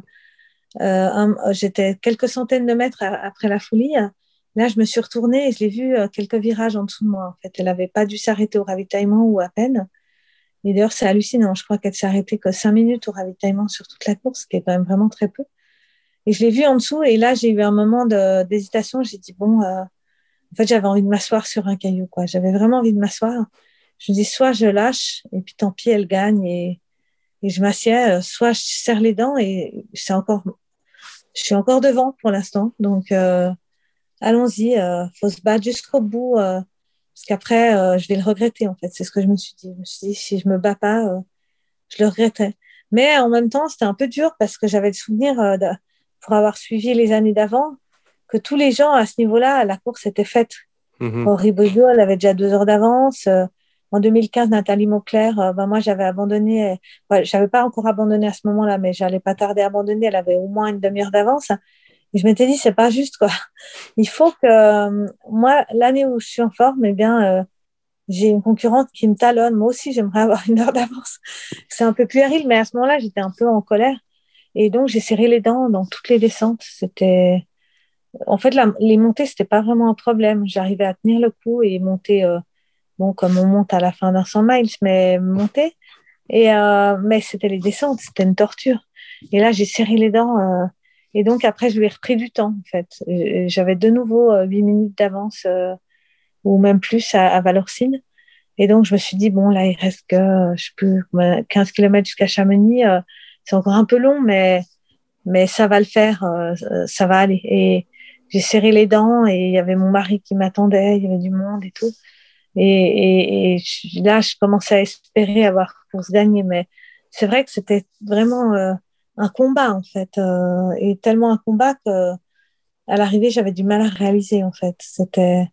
euh, J'étais quelques centaines de mètres après la folie. Là, je me suis retournée et je l'ai vue euh, quelques virages en dessous de moi. En fait, elle n'avait pas dû s'arrêter au ravitaillement ou à peine. Et d'ailleurs, c'est hallucinant. Je crois qu'elle s'est arrêtée que cinq minutes au ravitaillement sur toute la course, ce qui est quand même vraiment très peu. Et je l'ai vue en dessous. Et là, j'ai eu un moment d'hésitation. J'ai dit bon, euh, en fait, j'avais envie de m'asseoir sur un caillou. Quoi. J'avais vraiment envie de m'asseoir. Je me dis soit je lâche et puis tant pis, elle gagne et, je m'assieds, euh, soit je serre les dents et c'est encore, je suis encore devant pour l'instant. Donc euh, allons-y, euh, faut se battre jusqu'au bout parce qu'après je vais le regretter en fait. C'est ce que je me suis dit. Je me suis dit si je me bats pas, je le regretterai. Mais en même temps, c'était un peu dur parce que j'avais le souvenir de, pour avoir suivi les années d'avant que tous les gens à ce niveau-là, la course était faite. Mhm. Henri elle avait déjà deux heures d'avance. Euh, en 2015, Nathalie Mauclair, euh, ben moi j'avais abandonné, euh, ouais, j'avais pas encore abandonné à ce moment-là, mais j'allais pas tarder à abandonner. Elle avait au moins une demi-heure d'avance. Et je m'étais dit, c'est pas juste quoi. Il faut que euh, moi, l'année où je suis en forme, eh bien, euh, j'ai une concurrente qui me talonne. Moi aussi, j'aimerais avoir une heure d'avance. C'est un peu puéril, mais à ce moment-là, j'étais un peu en colère. Et donc, j'ai serré les dents dans toutes les descentes. C'était, en fait, les montées, c'était pas vraiment un problème. J'arrivais à tenir le coup et monter, euh, bon, comme on monte à la fin d'un 100 miles, mais monter. Et, euh, mais c'était les descentes, c'était une torture. Et là, j'ai serré les dents. euh, et donc, après, je lui ai repris du temps, en fait. J'avais de nouveau euh, 8 minutes d'avance, ou même plus à, Valorcine. Et donc, je me suis dit, bon, là, il reste que, je sais plus, combien- 15 km jusqu'à Chamonix. C'est encore un peu long, mais, mais ça va le faire, euh, ça va aller. Et j'ai serré les dents et il y avait mon mari qui m'attendait, il y avait du monde et tout. Et, et, et là, je commençais à espérer avoir pour se gagner, mais c'est vrai que c'était vraiment euh, un combat en fait, euh, et tellement un combat que à l'arrivée, j'avais du mal à réaliser en fait. C'était,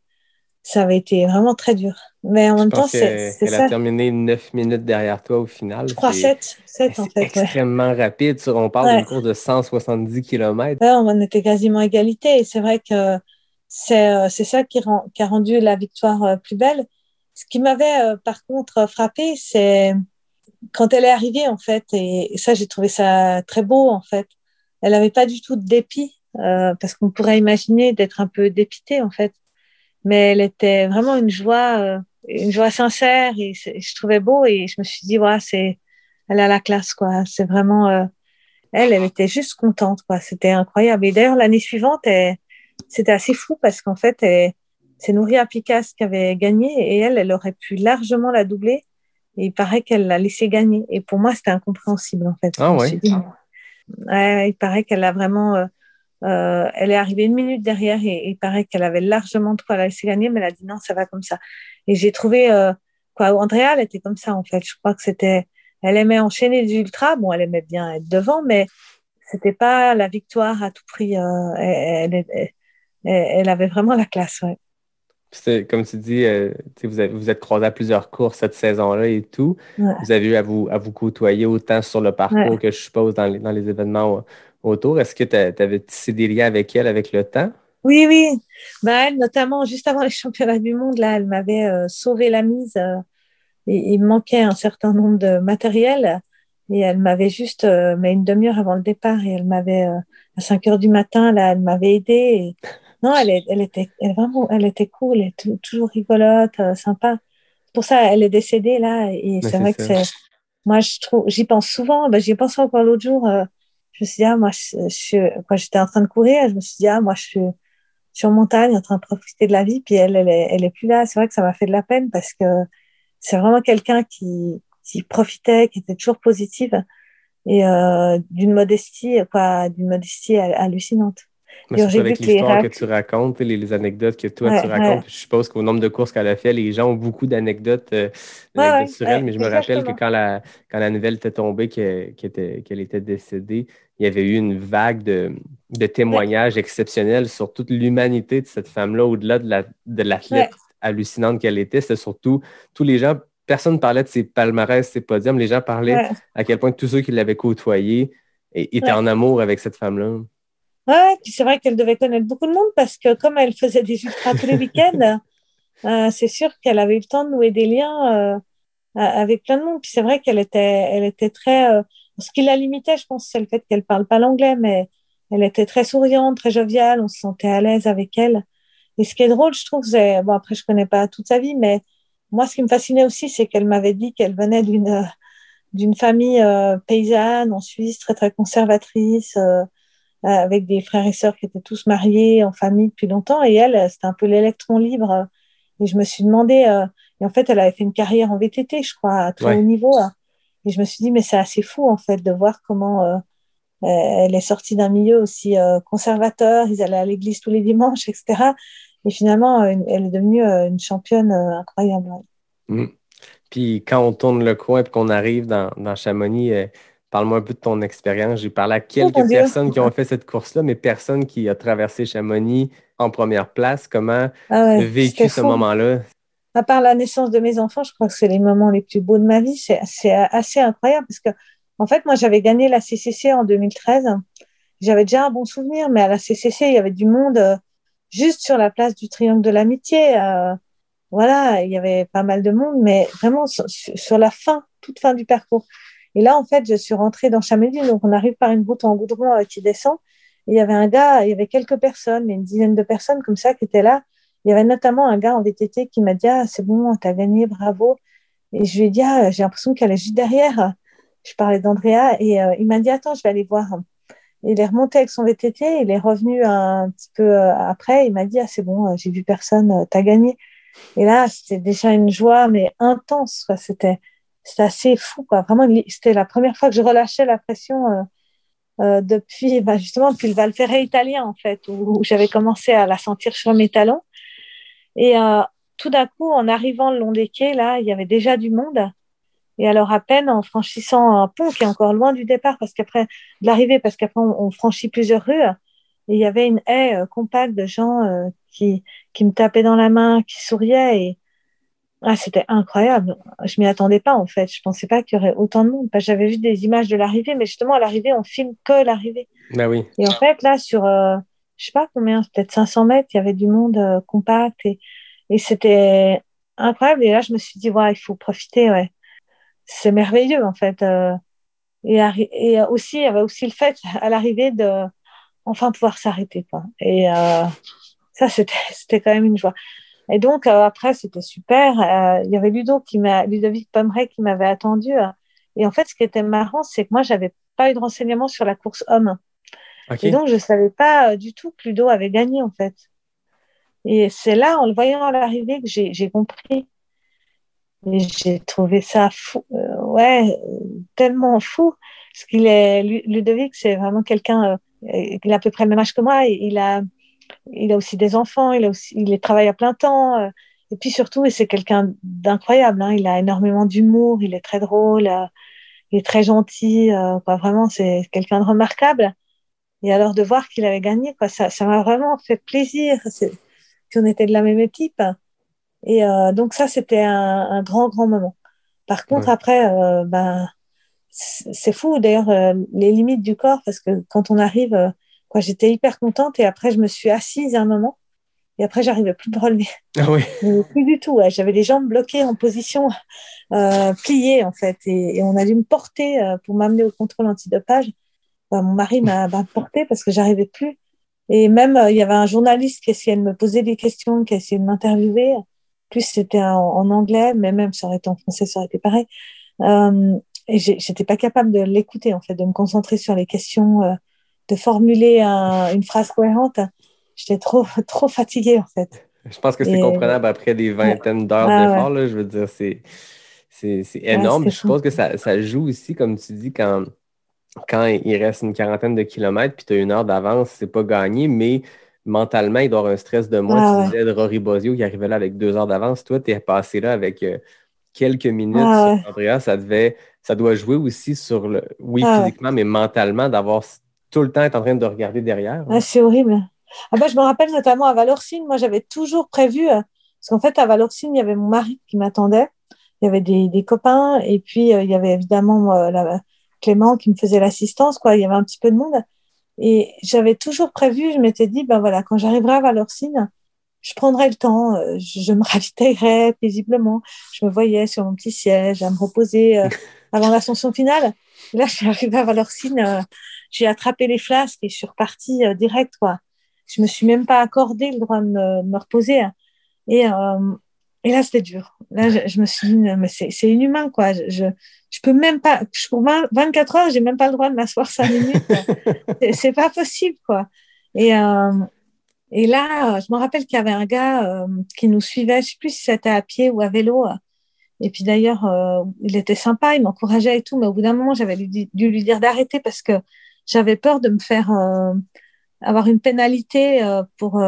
ça avait été vraiment très dur. Mais en Je même temps, c'est elle a terminé 9 minutes derrière toi au final. Je crois C'est- 7, 7 en fait. ouais. extrêmement rapide. On parle Ouais. d'une course de 170 km. Ouais, on était quasiment égalité. Et c'est vrai que c'est euh, ça qui, rend, qui a rendu la victoire euh, plus belle. Ce qui m'avait euh, par contre frappé, c'est quand elle est arrivée en fait, et, ça j'ai trouvé ça très beau en fait. Elle n'avait pas du tout de dépit, euh, parce qu'on pourrait imaginer d'être un peu dépitée en fait. Mais elle était vraiment une joie, euh, une joie sincère et je trouvais beau et je me suis dit, ouais, c'est, elle a la classe quoi. C'est vraiment, euh, elle, elle était juste contente, quoi. C'était incroyable. Et d'ailleurs, l'année suivante, elle- c'était assez fou parce qu'en fait, elle- c'est Nouria Picasse qui avait gagné et elle, elle aurait pu largement la doubler. Et il paraît qu'elle l'a laissé gagner. Et pour moi, c'était incompréhensible, en fait. Ah ouais? dit, ouais, il paraît qu'elle a vraiment, euh, euh, elle est arrivée une minute derrière et, il paraît qu'elle avait largement de quoi la laisser gagner, mais elle a dit non, ça va comme ça. Et j'ai trouvé, euh, quoi, Andrea, elle était comme ça, en fait. Je crois que c'était, elle aimait enchaîner des ultras. Bon, elle aimait bien être devant, mais c'était pas la victoire à tout prix. euh, elle, elle, elle- elle avait vraiment la classe, ouais. Comme tu dis, euh, vous, avez, vous êtes croisés à plusieurs courses cette saison-là et tout. Vous avez eu à vous, à vous côtoyer autant sur le parcours que je suppose dans les, dans les événements autour? Est-ce que tu avais tissé des liens avec elle avec le temps? Oui, oui. Bah, elle, notamment, juste avant les championnats du monde, là, elle m'avait euh, sauvé la mise. Euh, et, il manquait un certain nombre de matériel. Et elle m'avait juste, euh, mais une demi-heure avant le départ, et elle m'avait, à 5 heures du matin, là, elle m'avait aidé. Non, elle, elle, était elle, vraiment, elle était cool, elle était toujours rigolote, sympa. Pour ça, elle est décédée, là. Et c'est vrai que c'est. Moi, je trouve, j'y pense souvent. Ben, j'y pense encore l'autre jour. Je me suis dit, ah, moi, je, quand j'étais en train de courir, je me suis dit, ah, moi, je suis sur montagne en train de profiter de la vie, puis elle, elle est, elle est plus là. C'est vrai que ça m'a fait de la peine parce que c'est vraiment quelqu'un qui, qui profitait, qui était toujours positive et euh, d'une modestie, quoi, d'une modestie hallucinante. Mais avec l'histoire que tu racontes, les, les, anecdotes que toi tu racontes, je suppose qu'au nombre de courses qu'elle a fait, les gens ont beaucoup d'anecdotes euh, sur elle, mais je me rappelle que quand la, quand la nouvelle était tombée qu'elle était, était décédée, il y avait eu une vague de, de témoignages exceptionnels sur toute l'humanité de cette femme-là, au-delà de l'athlète hallucinante qu'elle était. C'était surtout tous les gens, personne ne parlait de ses palmarès, ses podiums, les gens parlaient à quel point tous ceux qui l'avaient côtoyée étaient en amour avec cette femme-là. Ouais, puis c'est vrai qu'elle devait connaître beaucoup de monde parce que comme elle faisait des ultras tous les week-ends, euh, c'est sûr qu'elle avait eu le temps de nouer des liens euh, avec plein de monde. Puis c'est vrai qu'elle était, elle était très. Euh, ce qui la limitait, je pense, c'est le fait qu'elle parle pas l'anglais, mais elle était très souriante, très joviale. On se sentait à l'aise avec elle. Et ce qui est drôle, je trouve, c'est bon après je connais pas toute sa vie, mais moi ce qui me fascinait aussi, c'est qu'elle m'avait dit qu'elle venait d'une d'une famille paysanne en Suisse, très très conservatrice. Euh, avec des frères et sœurs qui étaient tous mariés en famille depuis longtemps. Et elle, euh, c'était un peu l'électron libre. Et je me suis demandé, euh, et en fait, elle avait fait une carrière en VTT, je crois, à très haut niveau. Et je me suis dit, mais c'est assez fou, en fait, de voir comment elle est sortie d'un milieu aussi conservateur. Ils allaient à l'église tous les dimanches, etc. Et finalement, elle est devenue une championne incroyable. Mmh. Puis quand on tourne le coin et qu'on arrive dans, dans Chamonix, Parle-moi un peu de ton expérience. J'ai parlé à oh, quelques personnes qui ont fait cette course-là, mais personne qui a traversé Chamonix en première place. Comment ah vécu ce moment-là? À part la naissance de mes enfants, je crois que c'est les moments les plus beaux de ma vie. C'est assez incroyable parce que, en fait, moi, j'avais gagné la CCC en 2013. J'avais déjà un bon souvenir, mais à la CCC, il y avait du monde euh, juste sur la place du Triangle de l'Amitié. Euh, voilà, il y avait pas mal de monde, mais vraiment sur la fin, toute fin du parcours. Et là, en fait, je suis rentrée dans Chamonix, donc on arrive par une route en goudron euh, qui descend. Et il y avait un gars, il y avait quelques personnes, une dizaine de personnes comme ça qui étaient là. Il y avait notamment un gars en VTT qui m'a dit ah, c'est bon, t'as gagné, bravo. Et je lui ai dit ah, j'ai l'impression qu'elle est juste derrière. Je parlais d'Andrea et euh, il m'a dit attends, je vais aller voir. il est remonté avec son VTT, il est revenu un petit peu euh, après. Il m'a dit ah, c'est bon, j'ai vu personne, t'as gagné. Et là, c'était déjà une joie, mais intense. C'était assez fou, quoi. Vraiment, c'était la première fois que je relâchais la pression euh, euh, depuis, bah, justement, depuis le Val italien, en fait, où, j'avais commencé à la sentir sur mes talons. Et euh, tout d'un coup, en arrivant le long des quais, là, il y avait déjà du monde. Et alors, à peine en franchissant un pont qui est encore loin du départ, parce qu'après, de l'arrivée, parce qu'après, on, franchit plusieurs rues, et il y avait une haie compacte de gens qui, qui me tapaient dans la main, qui souriaient. Et, ah, c'était incroyable. Je m'y attendais pas en fait. Je pensais pas qu'il y aurait autant de monde. J'avais vu des images de l'arrivée, mais justement à l'arrivée, on filme que l'arrivée. Bah oui. Et en fait, là, sur, euh, je sais pas combien, peut-être 500 mètres, il y avait du monde euh, compact et, et c'était incroyable. Et là, je me suis dit, ouais, il faut profiter. Ouais. C'est merveilleux en fait. Euh. et, aussi, il y avait aussi le fait à l'arrivée de enfin pouvoir s'arrêter. Quoi. Et ça, c'était quand même une joie. Et donc, euh, après, c'était super. Euh, il y avait qui m'a, Ludovic Pomeray qui m'avait attendu. Euh. et en fait, ce qui était marrant, c'est que moi, j'avais pas eu de renseignements sur la course homme. Et donc, je savais pas du tout que Ludo avait gagné, en fait. Et c'est là, en le voyant à l'arrivée, que j'ai compris. Et j'ai trouvé ça fou, ouais, tellement fou. Parce qu'il est, Ludovic, c'est vraiment quelqu'un, il a à peu près le même âge que moi. Il a, il a aussi des enfants, il, a aussi, il travaille à plein temps. Euh, et puis surtout, c'est quelqu'un d'incroyable. Hein, il a énormément d'humour, il est très drôle, euh, il est très gentil. Euh, vraiment, c'est quelqu'un de remarquable. Et alors de voir qu'il avait gagné, quoi, ça, ça m'a vraiment fait plaisir puis on était de la même équipe. Et euh, donc ça, c'était un, un, grand, grand moment. Par contre, Ouais. après, euh, ben, c'est fou d'ailleurs euh, les limites du corps parce que quand on arrive, euh, quoi, j'étais hyper contente et après je me suis assise un moment et après j'arrivais plus à me relever, Ah oui. Plus du tout. ouais. J'avais les jambes bloquées en position pliée en fait et, et on a dû me porter pour m'amener au contrôle antidopage. Ben, mon mari m'a porté parce que j'arrivais plus. Et même, euh, il y avait un journaliste qui essayait de me poser des questions, qui essayait de m'interviewer. Plus c'était en, en anglais, mais même ça aurait été en français, ça aurait été pareil. Euh, et j'étais pas capable de l'écouter, en fait, de me concentrer sur les questions, euh, de formuler un- une phrase cohérente. J'étais trop, trop fatiguée, en fait. Je pense que c'est Et- comprenable après des vingtaines d'heures Ah, d'efforts. Je veux dire, c'est, Ouais, énorme. je suppose que ça, ça joue aussi, comme tu dis, quand, quand il reste une quarantaine de kilomètres puis tu as une heure d'avance, c'est pas gagné, mais mentalement, il doit avoir un stress de moins. Ah, tu disais de Rory Bozio qui arrivait là avec deux heures d'avance. Toi, tu es passé là avec euh, quelques minutes Ah, sur Andrea. Ça, devait, ça doit jouer aussi sur le, oui, Ah, physiquement, mais mentalement, d'avoir tout le temps être en train de regarder derrière. Ah, c'est horrible. Ah bah, je me rappelle notamment à Valorcine, moi j'avais toujours prévu, euh, parce qu'en fait à Valorcine, il y avait mon mari qui m'attendait, il y avait des, des copains, et puis euh, il y avait évidemment la, Clément qui me faisait l'assistance, quoi. Il y avait un petit peu de monde. Et j'avais toujours prévu, je m'étais dit, ben voilà, quand j'arriverai à Valorcine, je prendrai le temps, euh, je, me ravitaillerai paisiblement. Je me voyais sur mon petit siège à me reposer euh, avant l'ascension finale. Et là, je suis arrivée à Valorcine, euh, j'ai attrapé les flasques et je suis repartie direct, quoi. Je me suis même pas accordé le droit de me, de me reposer. Et, euh, et là, c'était dur. Là, je, je me suis dit, mais c'est c'est inhumain, quoi. Je, je, je peux même pas, je- pour 20 24 heures, j'ai même pas le droit de m'asseoir 5 minutes. C'est- pas possible, quoi. Et, euh, et là, je me rappelle qu'il y avait un gars euh, qui nous suivait, je sais plus si c'était à pied ou à vélo. Et puis d'ailleurs, euh, il était sympa, il m'encourageait et tout, mais au bout d'un moment, j'avais dû, dû lui dire d'arrêter parce que j'avais peur de me faire avoir une pénalité pour.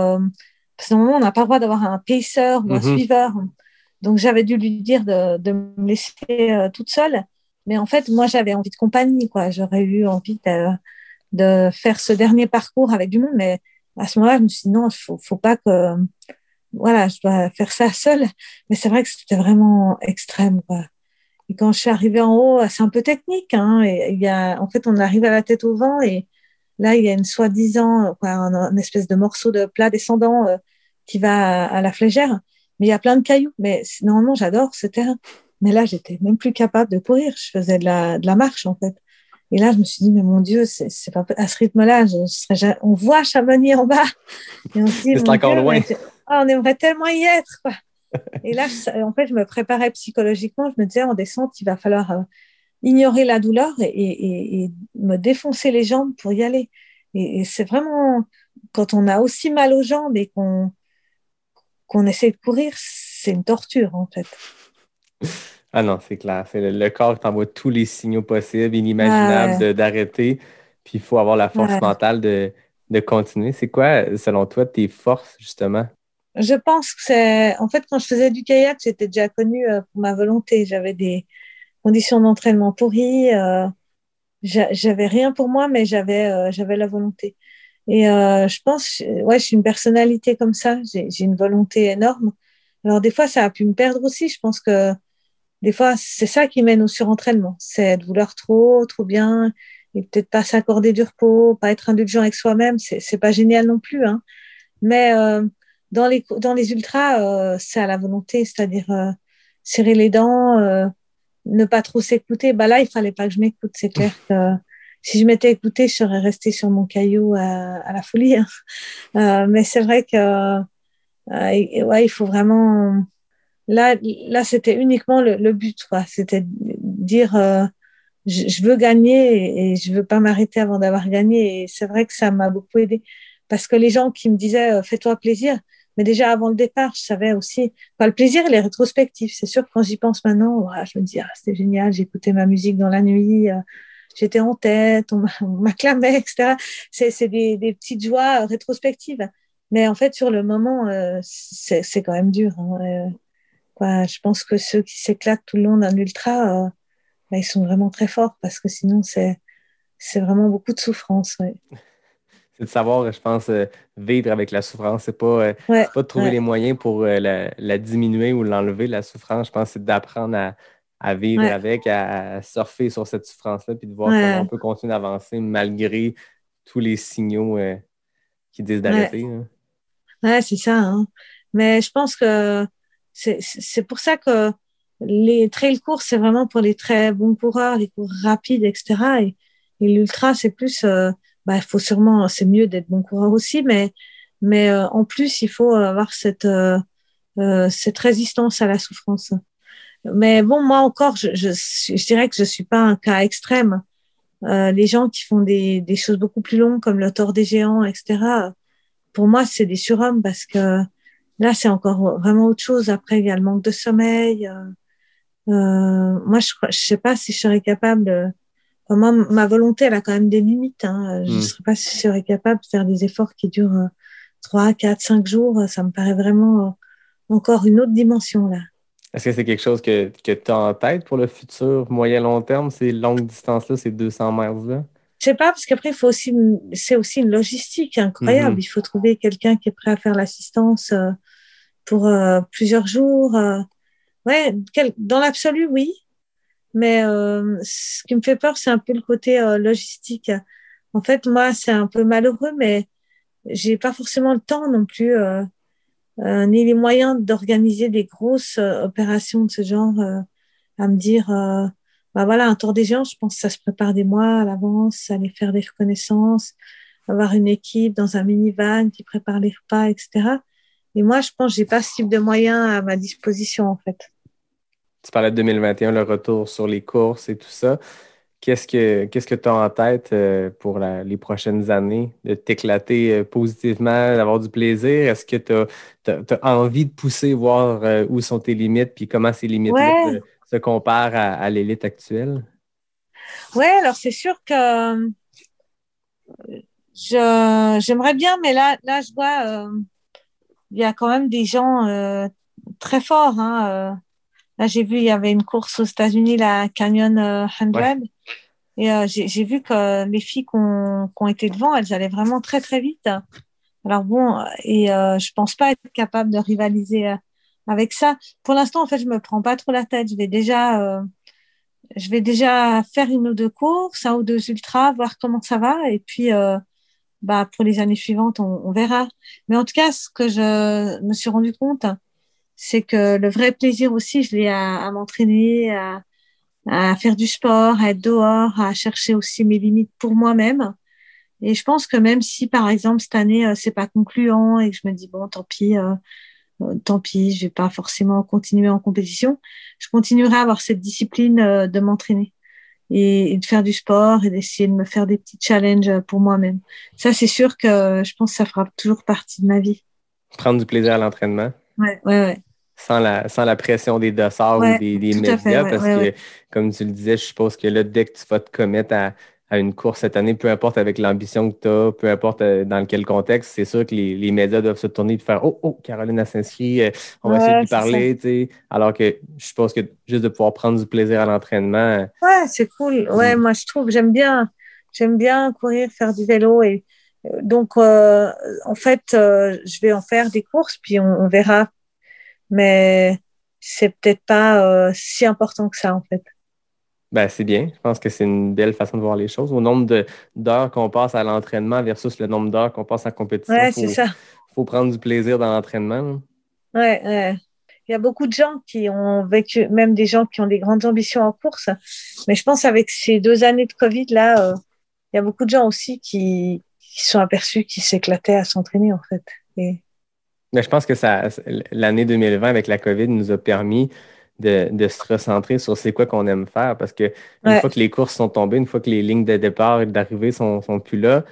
Parce qu'à un moment, on n'a pas le droit d'avoir un pacer ou un Mhm. suiveur. Donc j'avais dû lui dire de, de me laisser euh, toute seule. Mais en fait, moi, j'avais envie de compagnie, quoi. J'aurais eu envie de, de faire ce dernier parcours avec du monde, mais à ce moment-là, je me suis dit non, il faut, faut pas que. Voilà, je dois faire ça seule. Mais c'est vrai que c'était vraiment extrême, quoi. Et quand je suis arrivée en haut, c'est un peu technique, hein. Et il y a, en fait, on arrive à la tête au vent et là, il y a une soi-disant, un, un espèce de morceau de plat descendant euh, qui va à, à la flégère. Mais il y a plein de cailloux. Mais normalement, j'adore ce terrain. Mais là, j'étais même plus capable de courir. Je faisais de la, de la marche, en fait. Et là, je me suis dit, mais mon Dieu, c'est pas à ce rythme-là, on voit Chamonix en bas. Et on se dit, C'est mon encore Dieu, loin. mais- ah, on aimerait tellement y être, quoi. Et là, je- en fait, je me préparais psychologiquement. Je me disais, en descente, il va falloir euh, ignorer la douleur et, et- et me défoncer les jambes pour y aller. Et, et c'est vraiment, quand on a aussi mal aux jambes et qu'on qu'on essaie de courir, c'est une torture, en fait. Ah non, c'est clair. C'est le, le corps qui t'envoie tous les signaux possibles, inimaginables Ouais. d'arrêter. Puis il faut avoir la force Ouais. mentale de, de continuer. C'est quoi, selon toi, tes forces, justement? Je pense que c'est. En fait, quand je faisais du kayak, j'étais déjà connue euh, pour ma volonté. J'avais des conditions d'entraînement pourries. euh, j'a- j'avais rien pour moi, mais j'avais euh, j'avais la volonté. Et euh, je pense, ouais, je suis une personnalité comme ça. J'ai une volonté énorme. Alors des fois, ça a pu me perdre aussi. Je pense que des fois, c'est ça qui mène au surentraînement. C'est de vouloir trop, trop bien, et peut-être pas s'accorder du repos, pas être indulgent avec soi-même. C'est pas génial non plus, hein. Mais dans les dans les ultras, c'est à la volonté, c'est-à-dire serrer les dents, ne pas trop s'écouter. Bah là, il fallait pas que je m'écoute. C'est clair que si je m'étais écoutée, je serais restée sur mon caillou à, à la folie. hein. Euh, mais c'est vrai que euh, ouais, il faut vraiment. Là, là, c'était uniquement le, but, quoi. C'était dire, euh, je, veux gagner et, et je veux pas m'arrêter avant d'avoir gagné. Et c'est vrai que ça m'a beaucoup aidé parce que les gens qui me disaient, euh, fais-toi plaisir. Mais déjà avant le départ, je savais aussi. Enfin, le plaisir, il est rétrospectif. C'est sûr quand j'y pense maintenant, je me dis, ah, c'était génial. J'écoutais ma musique dans la nuit. euh, J'étais en tête, on m'a- on m'acclamait, etc. C'est des, des petites joies rétrospectives. Mais en fait, sur le moment, euh, c'est quand même dur. hein. Euh, je pense que ceux qui s'éclatent tout le long d'un ultra, bah, ils sont vraiment très forts parce que sinon, c'est vraiment beaucoup de souffrance. C'est de savoir, je pense, euh, vivre avec la souffrance. C'est pas, euh, Ouais, pas de trouver ouais. les moyens pour euh, la, la diminuer ou l'enlever, la souffrance. Je pense que c'est d'apprendre à, à vivre Ouais. avec, à, surfer sur cette souffrance-là, puis de voir Ouais. comment on peut continuer d'avancer malgré tous les signaux euh, qui disent d'arrêter. hein. Ouais, c'est ça. hein. Mais je pense que c'est pour ça que les trail courts, c'est vraiment pour les très bons coureurs, les cours rapides, etc. Et, et l'ultra, c'est plus, euh, bah, faut sûrement, c'est mieux d'être bon coureur aussi, mais, mais euh, en plus, il faut avoir cette, euh, euh, cette résistance à la souffrance. Mais bon, moi encore, je, je, je dirais que je suis pas un cas extrême. Euh, les gens qui font des, des choses beaucoup plus longues, comme le tort des géants, etc pour moi, c'est des surhommes parce que là, c'est encore vraiment autre chose. Après, il y a le manque de sommeil. Euh, euh, moi, je ne sais pas si je serais capable. Moi, ma volonté, elle a quand même des limites. Hein. Je ne Mm. sais pas si je serais capable de faire des efforts qui durent euh, 3, 4, 5 jours. Ça me paraît vraiment euh, encore une autre dimension là. Est-ce que c'est quelque chose que, que tu as en tête pour le futur moyen-long terme, ces longues distances-là, ces 200 miles-là? Je sais pas, parce qu'après, il faut aussi, c'est aussi une logistique incroyable. Mhm. Il faut trouver quelqu'un qui est prêt à faire l'assistance euh, pour euh, plusieurs jours. euh. Ouais, quel- dans l'absolu, oui. Mais euh, ce qui me fait peur, c'est un peu le côté euh, logistique. En fait, moi, c'est un peu malheureux, mais j'ai pas forcément le temps non plus, euh, ni les moyens d'organiser des grosses opérations de ce genre, à me dire, bah voilà, un tour des géants, je pense que ça se prépare des mois à l'avance, aller faire des reconnaissances, avoir une équipe dans un minivan qui prépare les repas, etc. Et moi, je pense que j'ai pas ce type de moyens à ma disposition, en fait. Tu parlais de 2021, le retour sur les courses et tout ça. Qu'est-ce que qu'est-ce que tu as en tête euh, pour la- les prochaines années? De t'éclater euh, positivement, d'avoir du plaisir? Est-ce que tu as, envie de pousser, voir euh, où sont tes limites, puis comment ces limites-là Ouais. se, se comparent à, à l'élite actuelle? Ouais, alors c'est sûr que j'aimerais bien, mais là, là, je vois, euh, il y a quand même des gens euh, très forts. Hein, euh. Là, j'ai vu, il y avait une course aux États-Unis, la Canyon euh, 100. Ouais. Et euh, j'ai vu que les filles qui ont, qui ont été devant, elles allaient vraiment très, très vite. Alors bon, et euh, je pense pas être capable de rivaliser euh, avec ça. Pour l'instant, en fait, je me prends pas trop la tête. Je vais déjà, euh, je vais déjà faire une ou deux courses, un ou deux ultras, voir comment ça va. Et puis, euh, bah, pour les années suivantes, on, on verra. Mais en tout cas, ce que je me suis rendu compte, c'est que le vrai plaisir aussi, je l'ai à, à m'entraîner, à, à faire du sport, à être dehors, à chercher aussi mes limites pour moi-même. Et je pense que même si, par exemple, cette année, euh, c'est pas concluant et que je me dis, bon, tant pis, euh, euh, tant pis, je vais pas forcément continuer en compétition, je continuerai à avoir cette discipline euh, de m'entraîner et, et de faire du sport et d'essayer de me faire des petits challenges pour moi-même. Ça, c'est sûr que je pense que ça fera toujours partie de ma vie. Prendre du plaisir à l'entraînement? Ouais, ouais, ouais. Sans la, sans la pression des dossards Ouais, ou des, des médias, fait, ouais, parce ouais, que, comme tu le disais, je suppose que là, dès que tu vas te commettre à, à une course cette année, peu importe avec l'ambition que tu as, peu importe euh, dans quel contexte, c'est sûr que les, les médias doivent se tourner et faire Oh, oh, Caroline a s'inscrit, euh, on va essayer de lui parler. tu sais. Alors que je suppose que juste de pouvoir prendre du plaisir à l'entraînement, euh, Ouais, c'est cool. Ouais, moi je trouve j'aime bien j'aime bien courir, faire du vélo et donc euh, en fait euh, je vais en faire des courses puis on, on verra. Mais c'est peut-être pas euh, si important que ça en fait. ben, c'est bien. Je pense que c'est une belle façon de voir les choses. Au nombre d'heures qu'on passe à l'entraînement versus le nombre d'heures qu'on passe en compétition, Ouais, il c'est faut, ça. faut prendre du plaisir dans l'entraînement. là. Ouais, ouais. Il y a beaucoup de gens qui ont vécu, même des gens qui ont des grandes ambitions en course. Mais je pense avec ces deux années de Covid là, euh, il y a beaucoup de gens aussi qui, qui se sont aperçus qu'ils s'éclataient à s'entraîner en fait. Et Mais je pense que ça, l'année 2020 avec la COVID nous a permis de, de se recentrer sur c'est quoi qu'on aime faire parce que une Ouais. fois que les courses sont tombées, une fois que les lignes de départ et d'arrivée sont, sont plus là,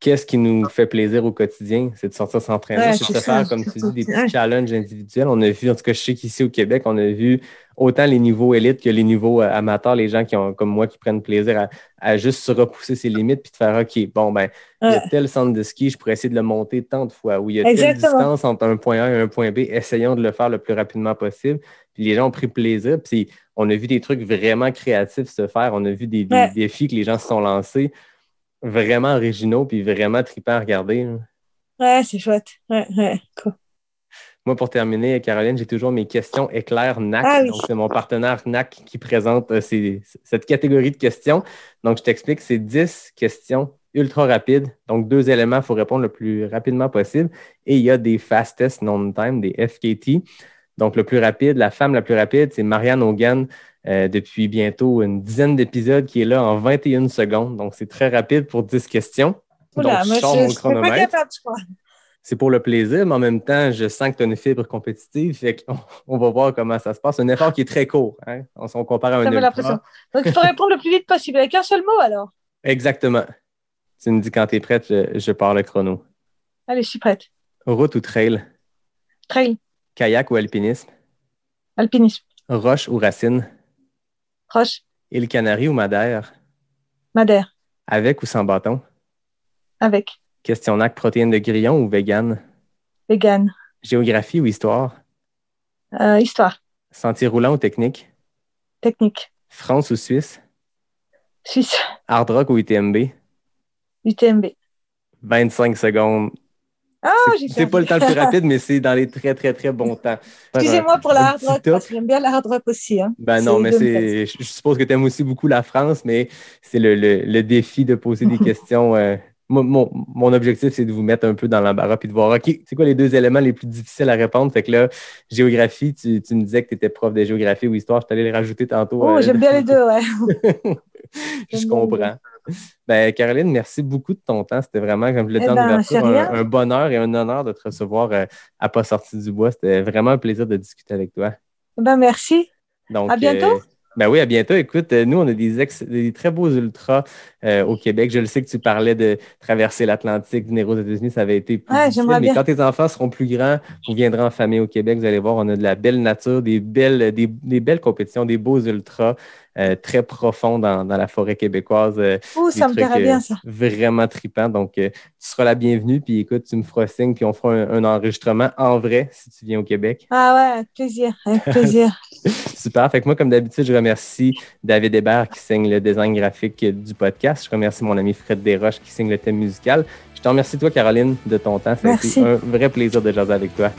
qu'est-ce qui nous fait plaisir au quotidien? C'est de sortir s'entraîner, Ouais, c'est de se ça, faire, comme tu dis, des petits challenges individuels. On a vu, en tout cas, je sais qu'ici au Québec, on a vu autant les niveaux élites que les niveaux euh, amateurs, les gens qui ont, comme moi, qui prennent plaisir à, à juste se repousser ses limites puis de faire OK, bon, ben, il y a tel centre de ski, je pourrais essayer de le monter tant de fois, ou il y a telle Exactement. distance entre un point A et un point B, essayons de le faire le plus rapidement possible. Puis les gens ont pris plaisir, puis on a vu des trucs vraiment créatifs se faire, on a vu des, des Ouais. défis que les gens se sont lancés. Vraiment originaux puis vraiment trippants à regarder. là. Ouais, c'est chouette. Ouais, ouais, cool. Moi, pour terminer, Caroline, j'ai toujours mes questions éclairs NAC. Ah oui. Donc, c'est mon partenaire NAC qui présente euh, ces- cette catégorie de questions. Donc, je t'explique, c'est 10 questions ultra rapides. Donc, deux éléments, il faut répondre le plus rapidement possible. Et il y a des fastest known time, des FKT. Donc, le plus rapide, la femme la plus rapide, c'est Marianne Hogan euh, depuis bientôt une dizaine d'épisodes qui est là en 21 secondes. Donc, c'est très rapide pour 10 questions. Oula, Donc, je sors mon chronomètre c'est pour le plaisir, mais en même temps, je sens que tu as une fibre compétitive. Fait qu'on on va voir comment ça se passe. C'est un effort qui est très court. Hein? On, on compare à un Ça l'impression. Donc, il faut répondre le plus vite possible avec un seul mot alors. Exactement. Tu me dis quand tu es prête, je, je pars le chrono. Allez, je suis prête. Route ou trail? Trail, Kayak ou alpinisme? alpinisme, Roche ou racine? Roche, Île Canarie ou Madère? Madère, Avec ou sans bâton? avec, Questionnaire protéines de grillon ou vegan? vegan, Géographie ou histoire? euh, histoire, Sentier roulant ou technique? technique, France ou Suisse? Suisse, Hard rock ou UTMB? UTMB. 25 secondes. Ah, C'est- j'ai c'est pas le temps le plus rapide, mais c'est dans les très, très, très bons temps. Excusez-moi pour la hard rock, parce que j'aime bien la hard rock aussi. Hein. Ben non, mais c'est. Je suppose que tu aimes aussi beaucoup la France, mais c'est le, le- le défi de poser des questions. euh, moi, mon, mon objectif, c'est de vous mettre un peu dans l'embarras puis de voir, OK, c'est quoi les deux éléments les plus difficiles à répondre? Fait que là, géographie, tu, tu me disais que tu étais prof de géographie ou histoire, je t'allais les rajouter tantôt. Oh, euh, j'aime bien les deux, ouais. je comprends. Ben, Caroline, merci beaucoup de ton temps. C'était vraiment, comme je l'ai dit Eh en ben, un, un bonheur et un honneur de te recevoir euh, à Pas sorti du bois. C'était vraiment un plaisir de discuter avec toi. Ben, merci. Donc, À bientôt. euh, ben oui, à bientôt. Écoute, euh, nous, on a des, ex- des très beaux ultras euh, au Québec. Je le sais que tu parlais de traverser l'Atlantique, venir aux États-Unis, ça avait été plus Ouais, difficile. j'aimerais Mais bien. quand tes enfants seront plus grands, vous viendrez en famille au Québec, vous allez voir, on a de la belle nature, des belles, des, des belles compétitions, des beaux ultras euh, très profonds dans, dans la forêt québécoise. euh, Ouh, ça me plairait euh, bien, ça. Vraiment trippant. Donc, euh, tu seras la bienvenue. Puis écoute, tu me feras signe, puis on fera un, un enregistrement en vrai si tu viens au Québec. Ah ouais, avec plaisir, avec plaisir. Super. Fait que moi, comme d'habitude, je remercie David Hébert qui signe le design graphique du podcast. Je remercie mon ami Fred Desroches qui signe le thème musical. Je te remercie, toi, Caroline, de ton temps. Ça a Merci. été un vrai plaisir de jaser avec toi.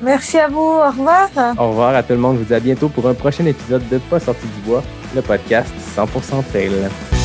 Merci à vous. Au revoir. Au revoir à tout le monde. Je vous dis à bientôt pour un prochain épisode de Pas sorti du bois, le podcast 100% trail.